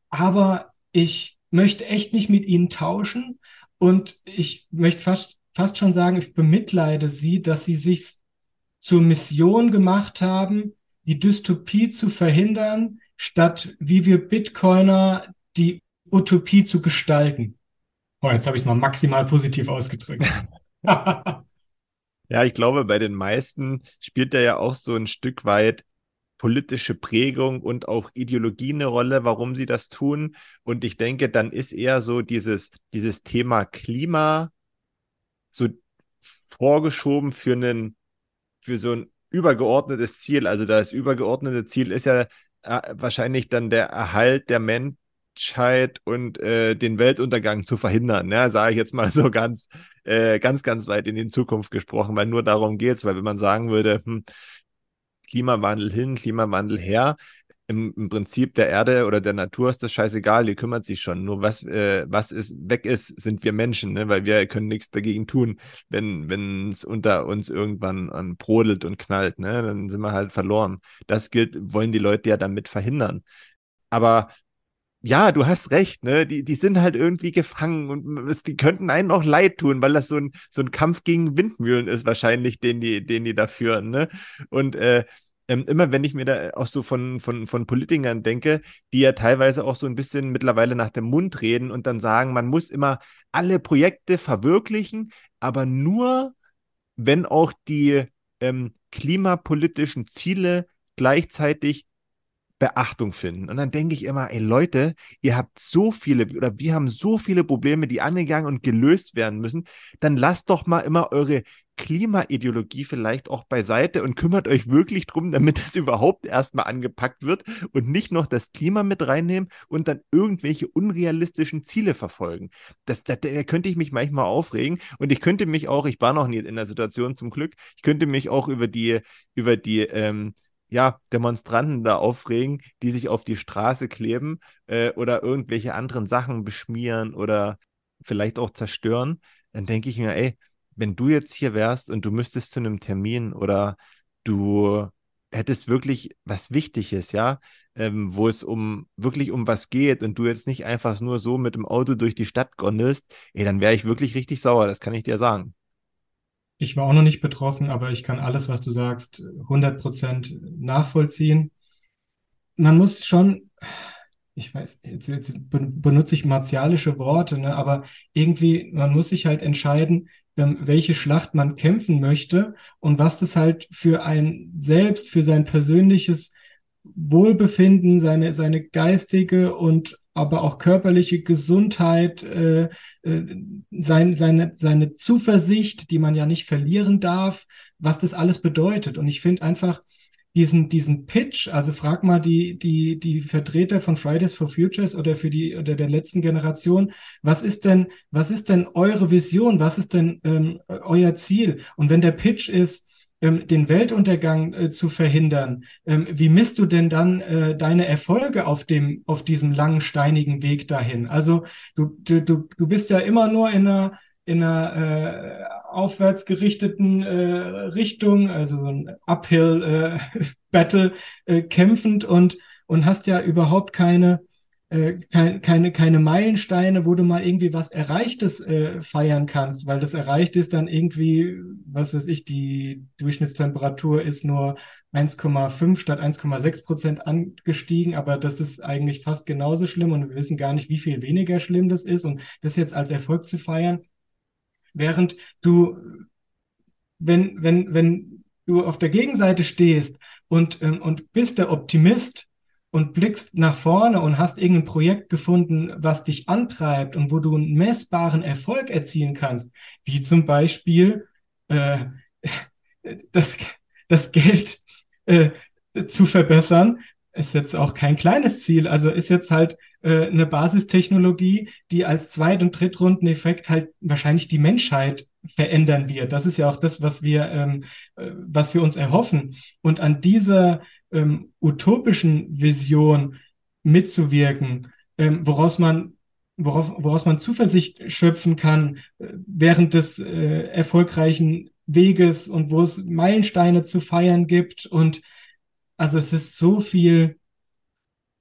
Aber ich möchte echt nicht mit ihnen tauschen und ich möchte fast, fast schon sagen, ich bemitleide sie, dass sie sich zur Mission gemacht haben, die Dystopie zu verhindern, statt wie wir Bitcoiner die Utopie zu gestalten. Oh, jetzt habe ich es mal maximal positiv ausgedrückt. ja, ich glaube, bei den meisten spielt da ja auch so ein Stück weit politische Prägung und auch Ideologie eine Rolle, warum sie das tun. Und ich denke, dann ist eher so dieses, dieses Thema Klima so vorgeschoben für einen, für so ein übergeordnetes Ziel. Also das übergeordnete Ziel ist ja äh, wahrscheinlich dann der Erhalt der Menschheit und äh, den Weltuntergang zu verhindern. Ja, sage ich jetzt mal so ganz, äh, ganz, ganz weit in die Zukunft gesprochen, weil nur darum geht es, weil wenn man sagen würde, hm, Klimawandel hin, Klimawandel her, im, im, Prinzip der Erde oder der Natur ist das scheißegal, die kümmert sich schon. Nur was, äh, was ist, weg ist, sind wir Menschen, ne? weil wir können nichts dagegen tun, wenn es unter uns irgendwann an, brodelt und knallt, ne? dann sind wir halt verloren. Das gilt, wollen die Leute ja damit verhindern. Aber ja, du hast recht, ne? Die, die sind halt irgendwie gefangen und es, die könnten einen auch leid tun, weil das so ein, so ein Kampf gegen Windmühlen ist, wahrscheinlich, den die, den die da führen, ne? Und äh, ähm, immer wenn ich mir da auch so von, von, von Politikern denke, die ja teilweise auch so ein bisschen mittlerweile nach dem Mund reden und dann sagen, man muss immer alle Projekte verwirklichen, aber nur, wenn auch die ähm, klimapolitischen Ziele gleichzeitig Beachtung finden. Und dann denke ich immer, ey Leute, ihr habt so viele oder wir haben so viele Probleme, die angegangen und gelöst werden müssen. Dann lasst doch mal immer eure Klimaideologie vielleicht auch beiseite und kümmert euch wirklich drum, damit es überhaupt erstmal angepackt wird und nicht noch das Klima mit reinnehmen und dann irgendwelche unrealistischen Ziele verfolgen. Das, da, da könnte ich mich manchmal aufregen und ich könnte mich auch, ich war noch nie in der Situation zum Glück, ich könnte mich auch über die, über die ähm, ja, Demonstranten da aufregen, die sich auf die Straße kleben äh, oder irgendwelche anderen Sachen beschmieren oder vielleicht auch zerstören, dann denke ich mir, ey, wenn du jetzt hier wärst und du müsstest zu einem Termin oder du hättest wirklich was Wichtiges, ja, ähm, wo es um wirklich um was geht und du jetzt nicht einfach nur so mit dem Auto durch die Stadt gondelst, ey, dann wäre ich wirklich richtig sauer, das kann ich dir sagen. Ich war auch noch nicht betroffen, aber ich kann alles, was du sagst, 100% nachvollziehen. Man muss schon, ich weiß, jetzt, jetzt benutze ich martialische Worte, ne, aber irgendwie, man muss sich halt entscheiden, ähm, welche Schlacht man kämpfen möchte und was das halt für ein selbst, für sein persönliches Wohlbefinden, seine, seine geistige und aber auch körperliche Gesundheit, äh, äh, sein, seine, seine Zuversicht, die man ja nicht verlieren darf, was das alles bedeutet. Und ich finde einfach diesen, diesen Pitch, also frag mal die, die, die Vertreter von Fridays for Futures oder für die oder der letzten Generation, was ist denn, was ist denn eure Vision? Was ist denn ähm, euer Ziel? Und wenn der Pitch ist, ähm, den Weltuntergang äh, zu verhindern, ähm, wie misst du denn dann äh, deine Erfolge auf dem, auf diesem langen, steinigen Weg dahin? Also du, du, du, bist ja immer nur in einer, in einer äh, aufwärts gerichteten äh, Richtung, also so ein Uphill äh, äh, kämpfend und und hast ja überhaupt keine äh, keine, keine, keine Meilensteine, wo du mal irgendwie was Erreichtes äh, feiern kannst, weil das erreicht ist dann irgendwie, was weiß ich, die Durchschnittstemperatur ist nur 1,5 statt 1,6 Prozent angestiegen, aber das ist eigentlich fast genauso schlimm und wir wissen gar nicht, wie viel weniger schlimm das ist und das jetzt als Erfolg zu feiern, während du, wenn, wenn, wenn du auf der Gegenseite stehst und, ähm, und bist der Optimist, und blickst nach vorne und hast irgendein Projekt gefunden, was dich antreibt und wo du einen messbaren Erfolg erzielen kannst, wie zum Beispiel äh, das, das Geld äh, zu verbessern, ist jetzt auch kein kleines Ziel. Also ist jetzt halt äh, eine Basistechnologie, die als Zweit- und Drittrundeneffekt halt wahrscheinlich die Menschheit verändern wird. Das ist ja auch das, was wir, ähm, äh, was wir uns erhoffen. Und an dieser ähm, utopischen Vision mitzuwirken, ähm, woraus man worauf, woraus man Zuversicht schöpfen kann äh, während des äh, erfolgreichen Weges und wo es Meilensteine zu feiern gibt. Und also es ist so viel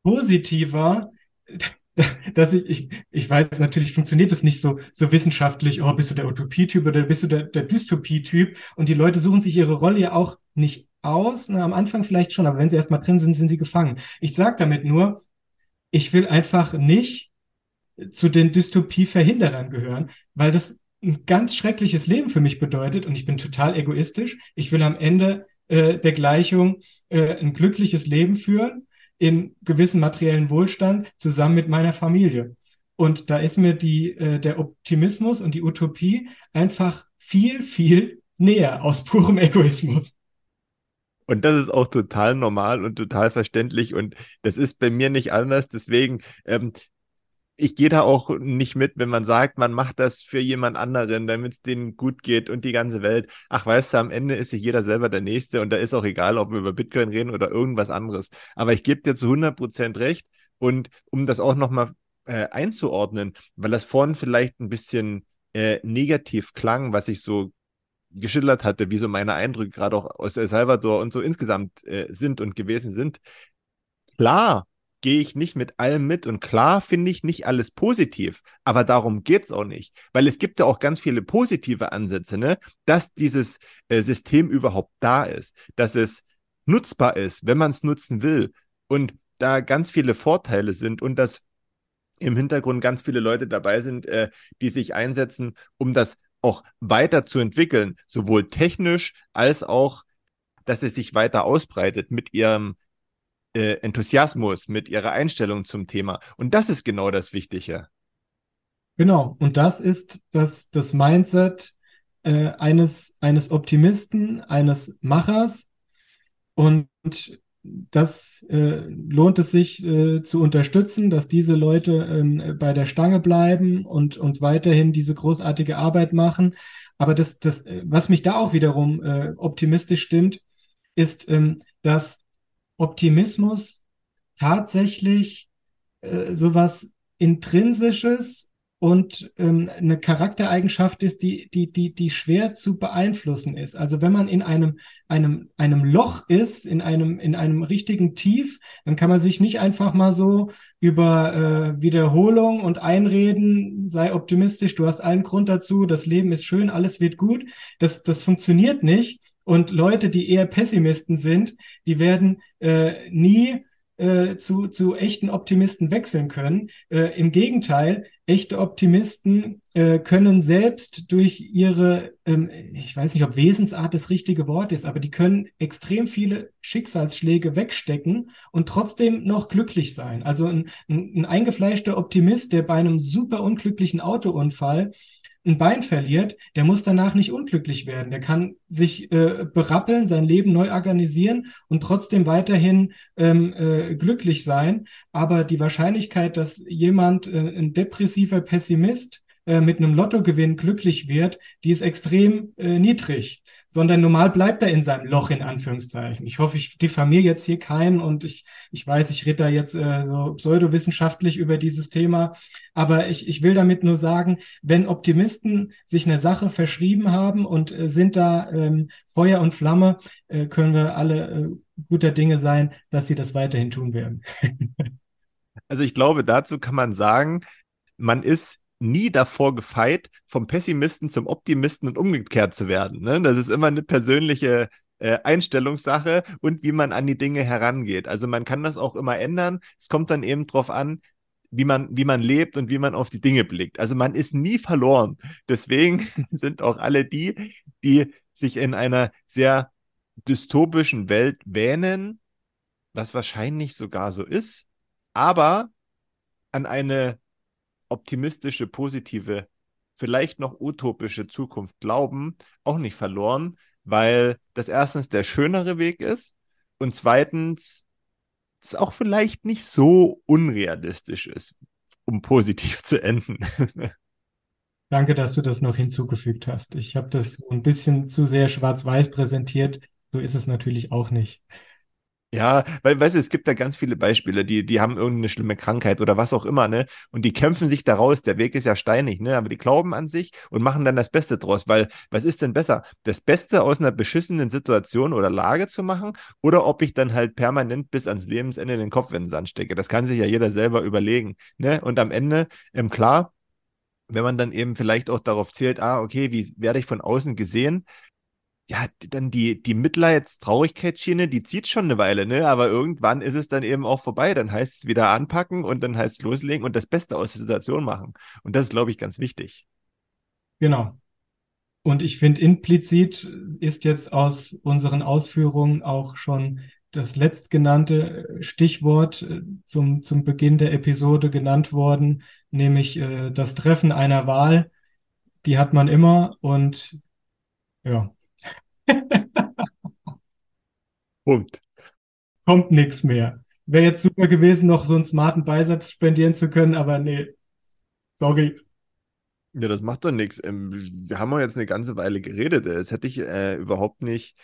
positiver, dass ich, ich, ich weiß, natürlich funktioniert das nicht so, so wissenschaftlich, oh, bist du der Utopie-Typ oder bist du der, der Dystopie-Typ? Und die Leute suchen sich ihre Rolle ja auch nicht aus. Na, am Anfang vielleicht schon, aber wenn sie erstmal drin sind, sind sie gefangen. Ich sage damit nur, ich will einfach nicht zu den Dystopie-Verhinderern gehören, weil das ein ganz schreckliches Leben für mich bedeutet und ich bin total egoistisch. Ich will am Ende äh, der Gleichung äh, ein glückliches Leben führen in gewissen materiellen Wohlstand zusammen mit meiner Familie. Und da ist mir die, äh, der Optimismus und die Utopie einfach viel, viel näher aus purem Egoismus. Und das ist auch total normal und total verständlich. Und das ist bei mir nicht anders. Deswegen, ähm, ich gehe da auch nicht mit, wenn man sagt, man macht das für jemand anderen, damit es denen gut geht und die ganze Welt. Ach, weißt du, am Ende ist sich jeder selber der Nächste und da ist auch egal, ob wir über Bitcoin reden oder irgendwas anderes. Aber ich gebe dir zu 100 Prozent recht und um das auch nochmal äh, einzuordnen, weil das vorhin vielleicht ein bisschen äh, negativ klang, was ich so geschildert hatte, wie so meine Eindrücke gerade auch aus El Salvador und so insgesamt äh, sind und gewesen sind. Klar gehe ich nicht mit allem mit und klar finde ich nicht alles positiv, aber darum geht es auch nicht, weil es gibt ja auch ganz viele positive Ansätze, ne? dass dieses äh, System überhaupt da ist, dass es nutzbar ist, wenn man es nutzen will und da ganz viele Vorteile sind und dass im Hintergrund ganz viele Leute dabei sind, äh, die sich einsetzen, um das auch weiterzuentwickeln, sowohl technisch als auch, dass es sich weiter ausbreitet mit ihrem äh, Enthusiasmus, mit ihrer Einstellung zum Thema. Und das ist genau das Wichtige. Genau, und das ist das, das Mindset äh, eines, eines Optimisten, eines Machers. Und das äh, lohnt es sich äh, zu unterstützen, dass diese Leute ähm, bei der Stange bleiben und, und weiterhin diese großartige Arbeit machen. Aber das, das, äh, was mich da auch wiederum äh, optimistisch stimmt, ist, ähm, dass Optimismus tatsächlich äh, sowas Intrinsisches und ähm, eine Charaktereigenschaft ist, die, die, die, die schwer zu beeinflussen ist. Also wenn man in einem, einem, einem Loch ist, in einem, in einem richtigen Tief, dann kann man sich nicht einfach mal so über äh, Wiederholung und Einreden, sei optimistisch, du hast allen Grund dazu, das Leben ist schön, alles wird gut. Das, das funktioniert nicht. Und Leute, die eher Pessimisten sind, die werden äh, nie äh, zu, zu echten Optimisten wechseln können. Äh, Im Gegenteil, echte Optimisten äh, können selbst durch ihre, ähm, ich weiß nicht, ob Wesensart das richtige Wort ist, aber die können extrem viele Schicksalsschläge wegstecken und trotzdem noch glücklich sein. Also ein, ein, ein eingefleischter Optimist, der bei einem super unglücklichen Autounfall ein Bein verliert, der muss danach nicht unglücklich werden. Der kann sich äh, berappeln, sein Leben neu organisieren und trotzdem weiterhin ähm, äh, glücklich sein. Aber die Wahrscheinlichkeit, dass jemand, äh, ein depressiver Pessimist, äh, mit einem Lottogewinn glücklich wird, die ist extrem äh, niedrig sondern normal bleibt er in seinem Loch in Anführungszeichen. Ich hoffe, ich diffamiere jetzt hier keinen und ich, ich weiß, ich rede da jetzt äh, so pseudowissenschaftlich über dieses Thema, aber ich, ich will damit nur sagen, wenn Optimisten sich eine Sache verschrieben haben und äh, sind da ähm, Feuer und Flamme, äh, können wir alle äh, guter Dinge sein, dass sie das weiterhin tun werden. also ich glaube, dazu kann man sagen, man ist nie davor gefeit, vom Pessimisten zum Optimisten und umgekehrt zu werden. Ne? Das ist immer eine persönliche äh, Einstellungssache und wie man an die Dinge herangeht. Also man kann das auch immer ändern. Es kommt dann eben darauf an, wie man, wie man lebt und wie man auf die Dinge blickt. Also man ist nie verloren. Deswegen sind auch alle die, die sich in einer sehr dystopischen Welt wähnen, was wahrscheinlich sogar so ist, aber an eine optimistische, positive, vielleicht noch utopische Zukunft glauben, auch nicht verloren, weil das erstens der schönere Weg ist und zweitens es auch vielleicht nicht so unrealistisch ist, um positiv zu enden. Danke, dass du das noch hinzugefügt hast. Ich habe das ein bisschen zu sehr schwarz-weiß präsentiert. So ist es natürlich auch nicht. Ja, weil, weißt du, es gibt da ganz viele Beispiele, die, die haben irgendeine schlimme Krankheit oder was auch immer, ne? Und die kämpfen sich da raus. Der Weg ist ja steinig, ne? Aber die glauben an sich und machen dann das Beste draus. Weil, was ist denn besser? Das Beste aus einer beschissenen Situation oder Lage zu machen oder ob ich dann halt permanent bis ans Lebensende den Kopf in den Sand stecke? Das kann sich ja jeder selber überlegen, ne? Und am Ende, ähm, klar, wenn man dann eben vielleicht auch darauf zählt, ah, okay, wie werde ich von außen gesehen? Ja, dann die, die Mitleids-Traurigkeitsschiene, die zieht schon eine Weile, ne? Aber irgendwann ist es dann eben auch vorbei. Dann heißt es wieder anpacken und dann heißt es loslegen und das Beste aus der Situation machen. Und das ist, glaube ich, ganz wichtig. Genau. Und ich finde, implizit ist jetzt aus unseren Ausführungen auch schon das letztgenannte Stichwort äh, zum, zum Beginn der Episode genannt worden, nämlich äh, das Treffen einer Wahl. Die hat man immer und ja, Punkt. Kommt nichts mehr. Wäre jetzt super gewesen, noch so einen smarten Beisatz spendieren zu können, aber nee, Sorry. Ja, das macht doch nichts. Ähm, wir haben ja jetzt eine ganze Weile geredet. Das hätte ich äh, überhaupt nicht,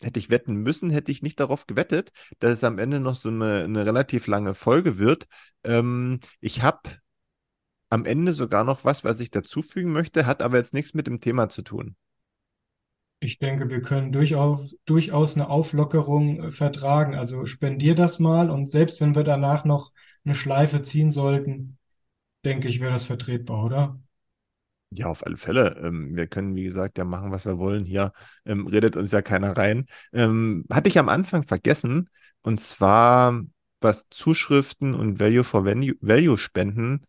hätte ich wetten müssen, hätte ich nicht darauf gewettet, dass es am Ende noch so eine, eine relativ lange Folge wird. Ähm, ich habe am Ende sogar noch was, was ich dazufügen möchte, hat aber jetzt nichts mit dem Thema zu tun. Ich denke, wir können durchaus, durchaus eine Auflockerung äh, vertragen. Also spendier das mal und selbst wenn wir danach noch eine Schleife ziehen sollten, denke ich, wäre das vertretbar, oder? Ja, auf alle Fälle. Ähm, wir können, wie gesagt, ja machen, was wir wollen. Hier ähm, redet uns ja keiner rein. Ähm, hatte ich am Anfang vergessen, und zwar was Zuschriften und Value for Value, Value Spenden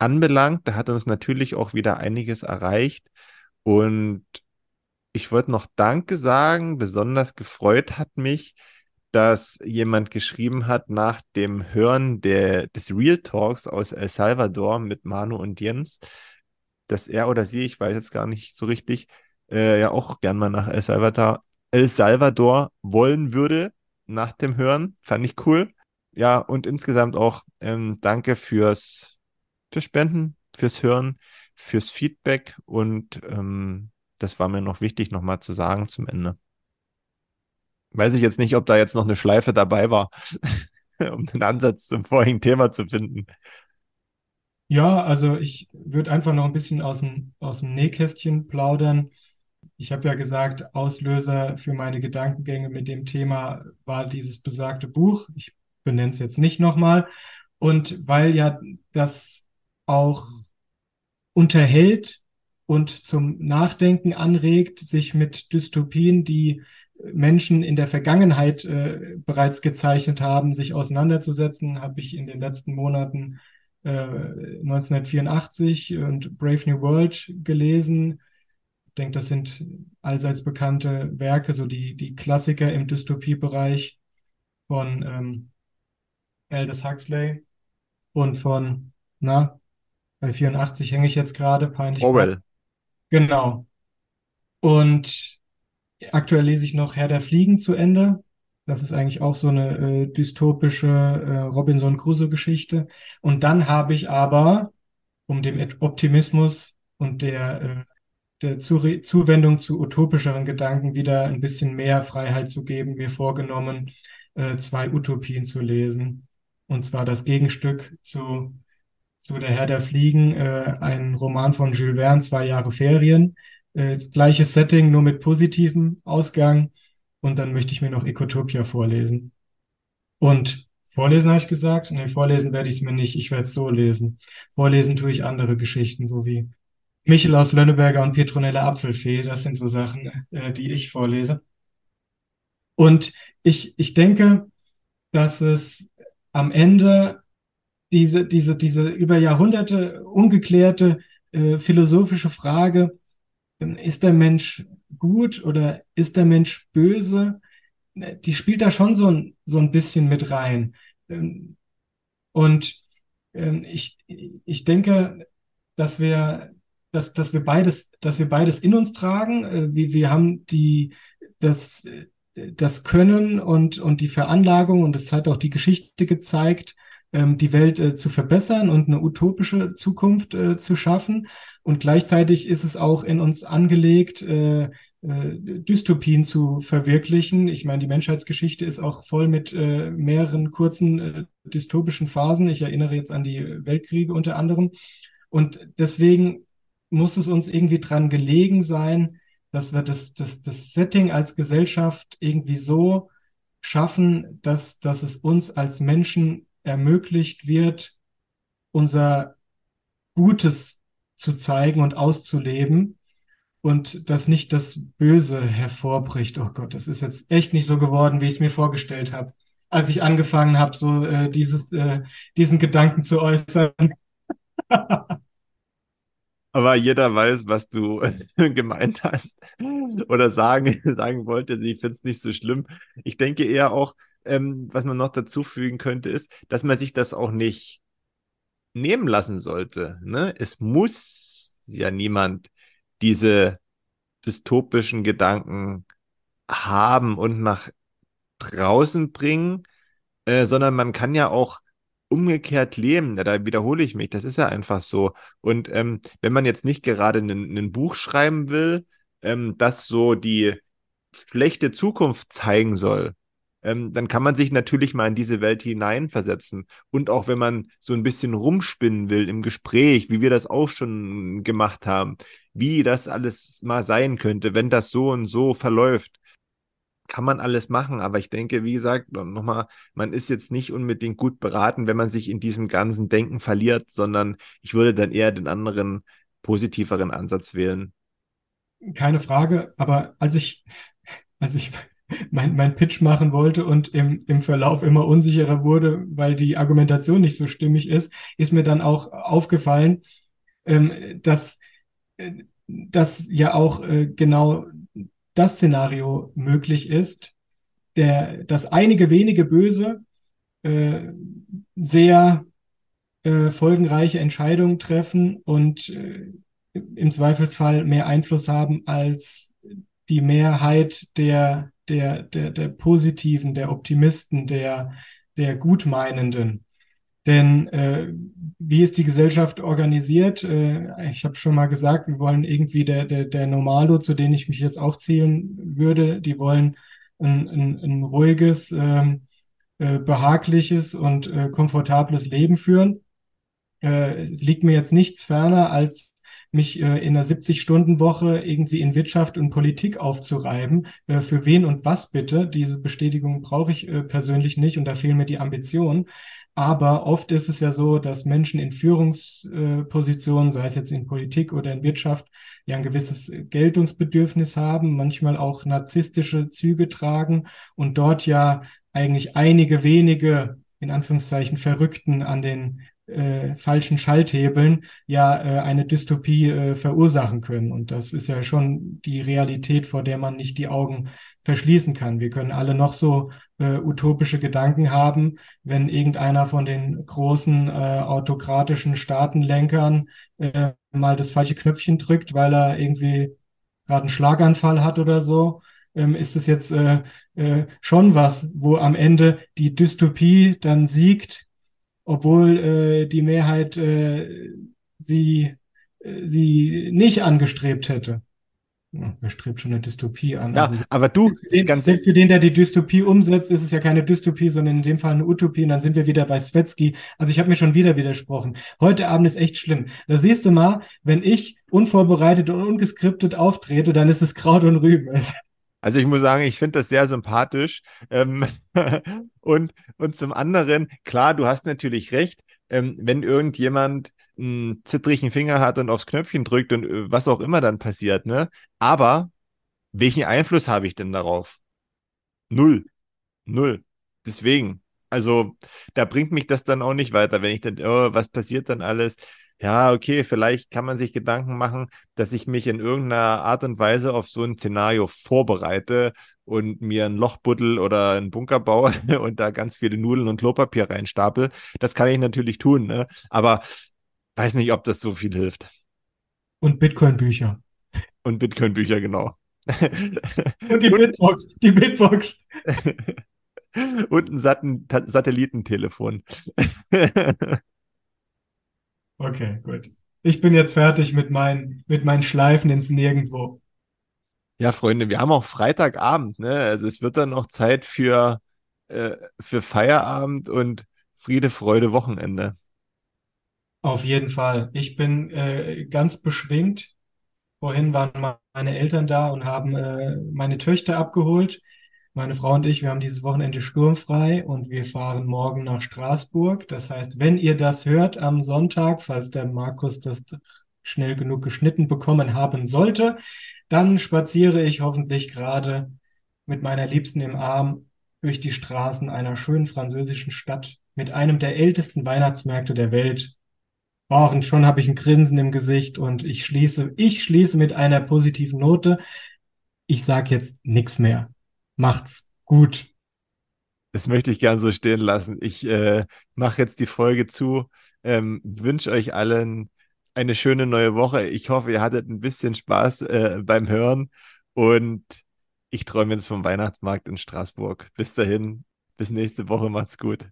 anbelangt. Da hat uns natürlich auch wieder einiges erreicht. Und ich wollte noch Danke sagen. Besonders gefreut hat mich, dass jemand geschrieben hat nach dem Hören der, des Real Talks aus El Salvador mit Manu und Jens, dass er oder sie, ich weiß jetzt gar nicht so richtig, äh, ja auch gern mal nach El Salvador, El Salvador wollen würde nach dem Hören. Fand ich cool. Ja, und insgesamt auch ähm, danke fürs, fürs Spenden, fürs Hören, fürs Feedback und ähm, das war mir noch wichtig, nochmal zu sagen zum Ende. Weiß ich jetzt nicht, ob da jetzt noch eine Schleife dabei war, um den Ansatz zum vorigen Thema zu finden. Ja, also ich würde einfach noch ein bisschen aus dem, aus dem Nähkästchen plaudern. Ich habe ja gesagt, Auslöser für meine Gedankengänge mit dem Thema war dieses besagte Buch. Ich benenne es jetzt nicht nochmal. Und weil ja das auch unterhält und zum Nachdenken anregt, sich mit Dystopien, die Menschen in der Vergangenheit äh, bereits gezeichnet haben, sich auseinanderzusetzen, habe ich in den letzten Monaten 1984 äh, und Brave New World gelesen. Ich denke, das sind allseits bekannte Werke, so die, die Klassiker im Dystopiebereich von ähm, Aldous Huxley und von, na, bei 84 hänge ich jetzt gerade, peinlich. Orwell. Genau. Und aktuell lese ich noch Herr der Fliegen zu Ende. Das ist eigentlich auch so eine äh, dystopische äh, Robinson Crusoe-Geschichte. Und dann habe ich aber, um dem Optimismus und der, äh, der Zu Zuwendung zu utopischeren Gedanken wieder ein bisschen mehr Freiheit zu geben, mir vorgenommen, äh, zwei Utopien zu lesen. Und zwar das Gegenstück zu, zu Der Herr der Fliegen, äh, ein Roman von Jules Verne, Zwei Jahre Ferien. Äh, gleiches Setting, nur mit positivem Ausgang und dann möchte ich mir noch Ecotopia vorlesen. Und vorlesen habe ich gesagt? Nee, vorlesen werde ich es mir nicht. Ich werde es so lesen. Vorlesen tue ich andere Geschichten, so wie Michel aus Lönneberger und Petronella Apfelfee. Das sind so Sachen, äh, die ich vorlese. Und ich, ich denke, dass es am Ende diese, diese, diese über Jahrhunderte ungeklärte äh, philosophische Frage, ähm, ist der Mensch gut oder ist der Mensch böse? Die spielt da schon so ein, so ein bisschen mit rein. Ähm, und ähm, ich, ich denke, dass wir, dass, dass wir beides, dass wir beides in uns tragen. Äh, wir, wir haben die, das, das Können und, und die Veranlagung, und das hat auch die Geschichte gezeigt, ähm, die Welt äh, zu verbessern und eine utopische Zukunft äh, zu schaffen. Und gleichzeitig ist es auch in uns angelegt, äh, Dystopien zu verwirklichen. Ich meine, die Menschheitsgeschichte ist auch voll mit mehreren kurzen dystopischen Phasen. Ich erinnere jetzt an die Weltkriege unter anderem. Und deswegen muss es uns irgendwie dran gelegen sein, dass wir das, das, das Setting als Gesellschaft irgendwie so schaffen, dass, dass es uns als Menschen ermöglicht wird, unser Gutes zu zeigen und auszuleben und dass nicht das Böse hervorbricht. Oh Gott, das ist jetzt echt nicht so geworden, wie ich es mir vorgestellt habe, als ich angefangen habe, so äh, dieses, äh, diesen Gedanken zu äußern. Aber jeder weiß, was du gemeint hast oder sagen, sagen wollte. Ich finde es nicht so schlimm. Ich denke eher auch, ähm, was man noch dazu fügen könnte, ist, dass man sich das auch nicht nehmen lassen sollte. Ne? Es muss ja niemand diese dystopischen Gedanken haben und nach draußen bringen, äh, sondern man kann ja auch umgekehrt leben. Ja, da wiederhole ich mich, das ist ja einfach so. Und ähm, wenn man jetzt nicht gerade ein Buch schreiben will, ähm, das so die schlechte Zukunft zeigen soll, ähm, dann kann man sich natürlich mal in diese Welt hineinversetzen. Und auch wenn man so ein bisschen rumspinnen will im Gespräch, wie wir das auch schon gemacht haben, wie das alles mal sein könnte, wenn das so und so verläuft, kann man alles machen. Aber ich denke, wie gesagt, nochmal, man ist jetzt nicht unbedingt gut beraten, wenn man sich in diesem ganzen Denken verliert, sondern ich würde dann eher den anderen, positiveren Ansatz wählen. Keine Frage, aber als ich, als ich mein, mein Pitch machen wollte und im, im Verlauf immer unsicherer wurde, weil die Argumentation nicht so stimmig ist, ist mir dann auch aufgefallen, ähm, dass, äh, dass ja auch äh, genau das Szenario möglich ist, der, dass einige wenige Böse äh, sehr äh, folgenreiche Entscheidungen treffen und äh, im Zweifelsfall mehr Einfluss haben als die Mehrheit der, der, der, der Positiven, der Optimisten, der, der Gutmeinenden. Denn äh, wie ist die Gesellschaft organisiert? Äh, ich habe schon mal gesagt, wir wollen irgendwie der, der, der Normalo, zu denen ich mich jetzt auch zählen würde, die wollen ein, ein, ein ruhiges, ähm, äh, behagliches und äh, komfortables Leben führen. Äh, es liegt mir jetzt nichts ferner, als mich äh, in einer 70-Stunden-Woche irgendwie in Wirtschaft und Politik aufzureiben. Äh, für wen und was bitte? Diese Bestätigung brauche ich äh, persönlich nicht und da fehlen mir die Ambitionen. Aber oft ist es ja so, dass Menschen in Führungspositionen, sei es jetzt in Politik oder in Wirtschaft, ja ein gewisses Geltungsbedürfnis haben, manchmal auch narzisstische Züge tragen und dort ja eigentlich einige wenige, in Anführungszeichen, Verrückten an den äh, falschen Schalthebeln ja äh, eine Dystopie äh, verursachen können. Und das ist ja schon die Realität, vor der man nicht die Augen verschließen kann. Wir können alle noch so äh, utopische Gedanken haben, wenn irgendeiner von den großen äh, autokratischen Staatenlenkern äh, mal das falsche Knöpfchen drückt, weil er irgendwie gerade einen Schlaganfall hat oder so, ähm, ist es jetzt äh, äh, schon was, wo am Ende die Dystopie dann siegt obwohl äh, die Mehrheit äh, sie, äh, sie nicht angestrebt hätte. Ja, wer strebt schon eine Dystopie an? Ja, also, aber du, den, ganz selbst für den, der die Dystopie umsetzt, ist es ja keine Dystopie, sondern in dem Fall eine Utopie. Und dann sind wir wieder bei Svetsky. Also ich habe mir schon wieder widersprochen. Heute Abend ist echt schlimm. Da siehst du mal, wenn ich unvorbereitet und ungeskriptet auftrete, dann ist es Kraut und Rüben. Also ich muss sagen, ich finde das sehr sympathisch. Ähm, und, und zum anderen, klar, du hast natürlich recht, ähm, wenn irgendjemand einen zittrigen Finger hat und aufs Knöpfchen drückt und äh, was auch immer dann passiert, ne? Aber welchen Einfluss habe ich denn darauf? Null. Null. Deswegen. Also, da bringt mich das dann auch nicht weiter, wenn ich dann, oh, was passiert dann alles? Ja, okay, vielleicht kann man sich Gedanken machen, dass ich mich in irgendeiner Art und Weise auf so ein Szenario vorbereite und mir ein Loch buddel oder einen Bunker baue und da ganz viele Nudeln und Klopapier reinstapel. Das kann ich natürlich tun, ne? aber weiß nicht, ob das so viel hilft. Und Bitcoin-Bücher. Und Bitcoin-Bücher, genau. Und die Bitbox, die Bitbox. und ein Satellitentelefon. Okay, gut. Ich bin jetzt fertig mit meinen, mit meinen Schleifen ins Nirgendwo. Ja, Freunde, wir haben auch Freitagabend, ne? Also es wird dann noch Zeit für, äh, für Feierabend und Friede, Freude, Wochenende. Auf jeden Fall. Ich bin äh, ganz beschwingt. Vorhin waren meine Eltern da und haben äh, meine Töchter abgeholt. Meine Frau und ich, wir haben dieses Wochenende sturmfrei und wir fahren morgen nach Straßburg. Das heißt, wenn ihr das hört am Sonntag, falls der Markus das schnell genug geschnitten bekommen haben sollte, dann spaziere ich hoffentlich gerade mit meiner Liebsten im Arm durch die Straßen einer schönen französischen Stadt mit einem der ältesten Weihnachtsmärkte der Welt. Och, und schon habe ich ein Grinsen im Gesicht und ich schließe, ich schließe mit einer positiven Note. Ich sage jetzt nichts mehr. Macht's gut. Das möchte ich gern so stehen lassen. Ich äh, mache jetzt die Folge zu. Ähm, wünsche euch allen eine schöne neue Woche. Ich hoffe, ihr hattet ein bisschen Spaß äh, beim Hören und ich träume jetzt vom Weihnachtsmarkt in Straßburg. Bis dahin, bis nächste Woche, macht's gut.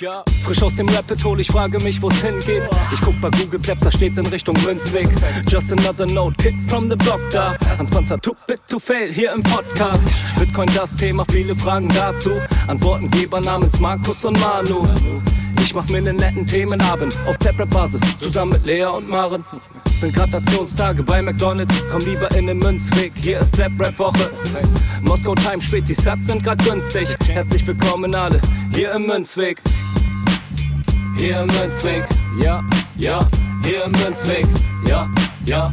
Ja. Frisch aus dem Rapid Hole, ich frage mich, wo's hingeht. Ich guck bei Google Maps, da steht in Richtung Münzweg. Just another note, Kid from the Block da. Hans Panzer, too bit to fail, hier im Podcast. Bitcoin das Thema, viele Fragen dazu. Antwortengeber namens Markus und Manu. Ich mach mir nen netten Themenabend auf Taprap-Basis, zusammen mit Lea und Maren. Sind Gratationstage bei McDonalds, komm lieber in den Münzweg, hier ist Trap-Rap-Woche. Moskau Time spät, die Sats sind grad günstig. Herzlich willkommen alle, hier im Münzweg. Hier im Münzweg, ja, ja, hier im Münzweg, ja, ja,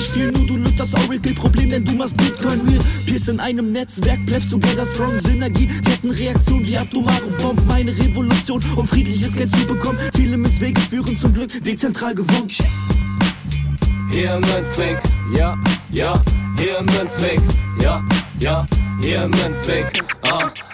viel. Nur du löst das Oracle-Problem, denn du machst Bitcoin real. Pierce in einem Netzwerk, bleibst together strong. Synergie, Kettenreaktion wie atomare Bomben. Meine Revolution, um friedliches Geld zu bekommen. Viele Münzwege führen zum Glück dezentral gewonnen. Hier im Münzweg, ja, ja, hier im Münzweg, ja, ja, hier im Münzweg, ah,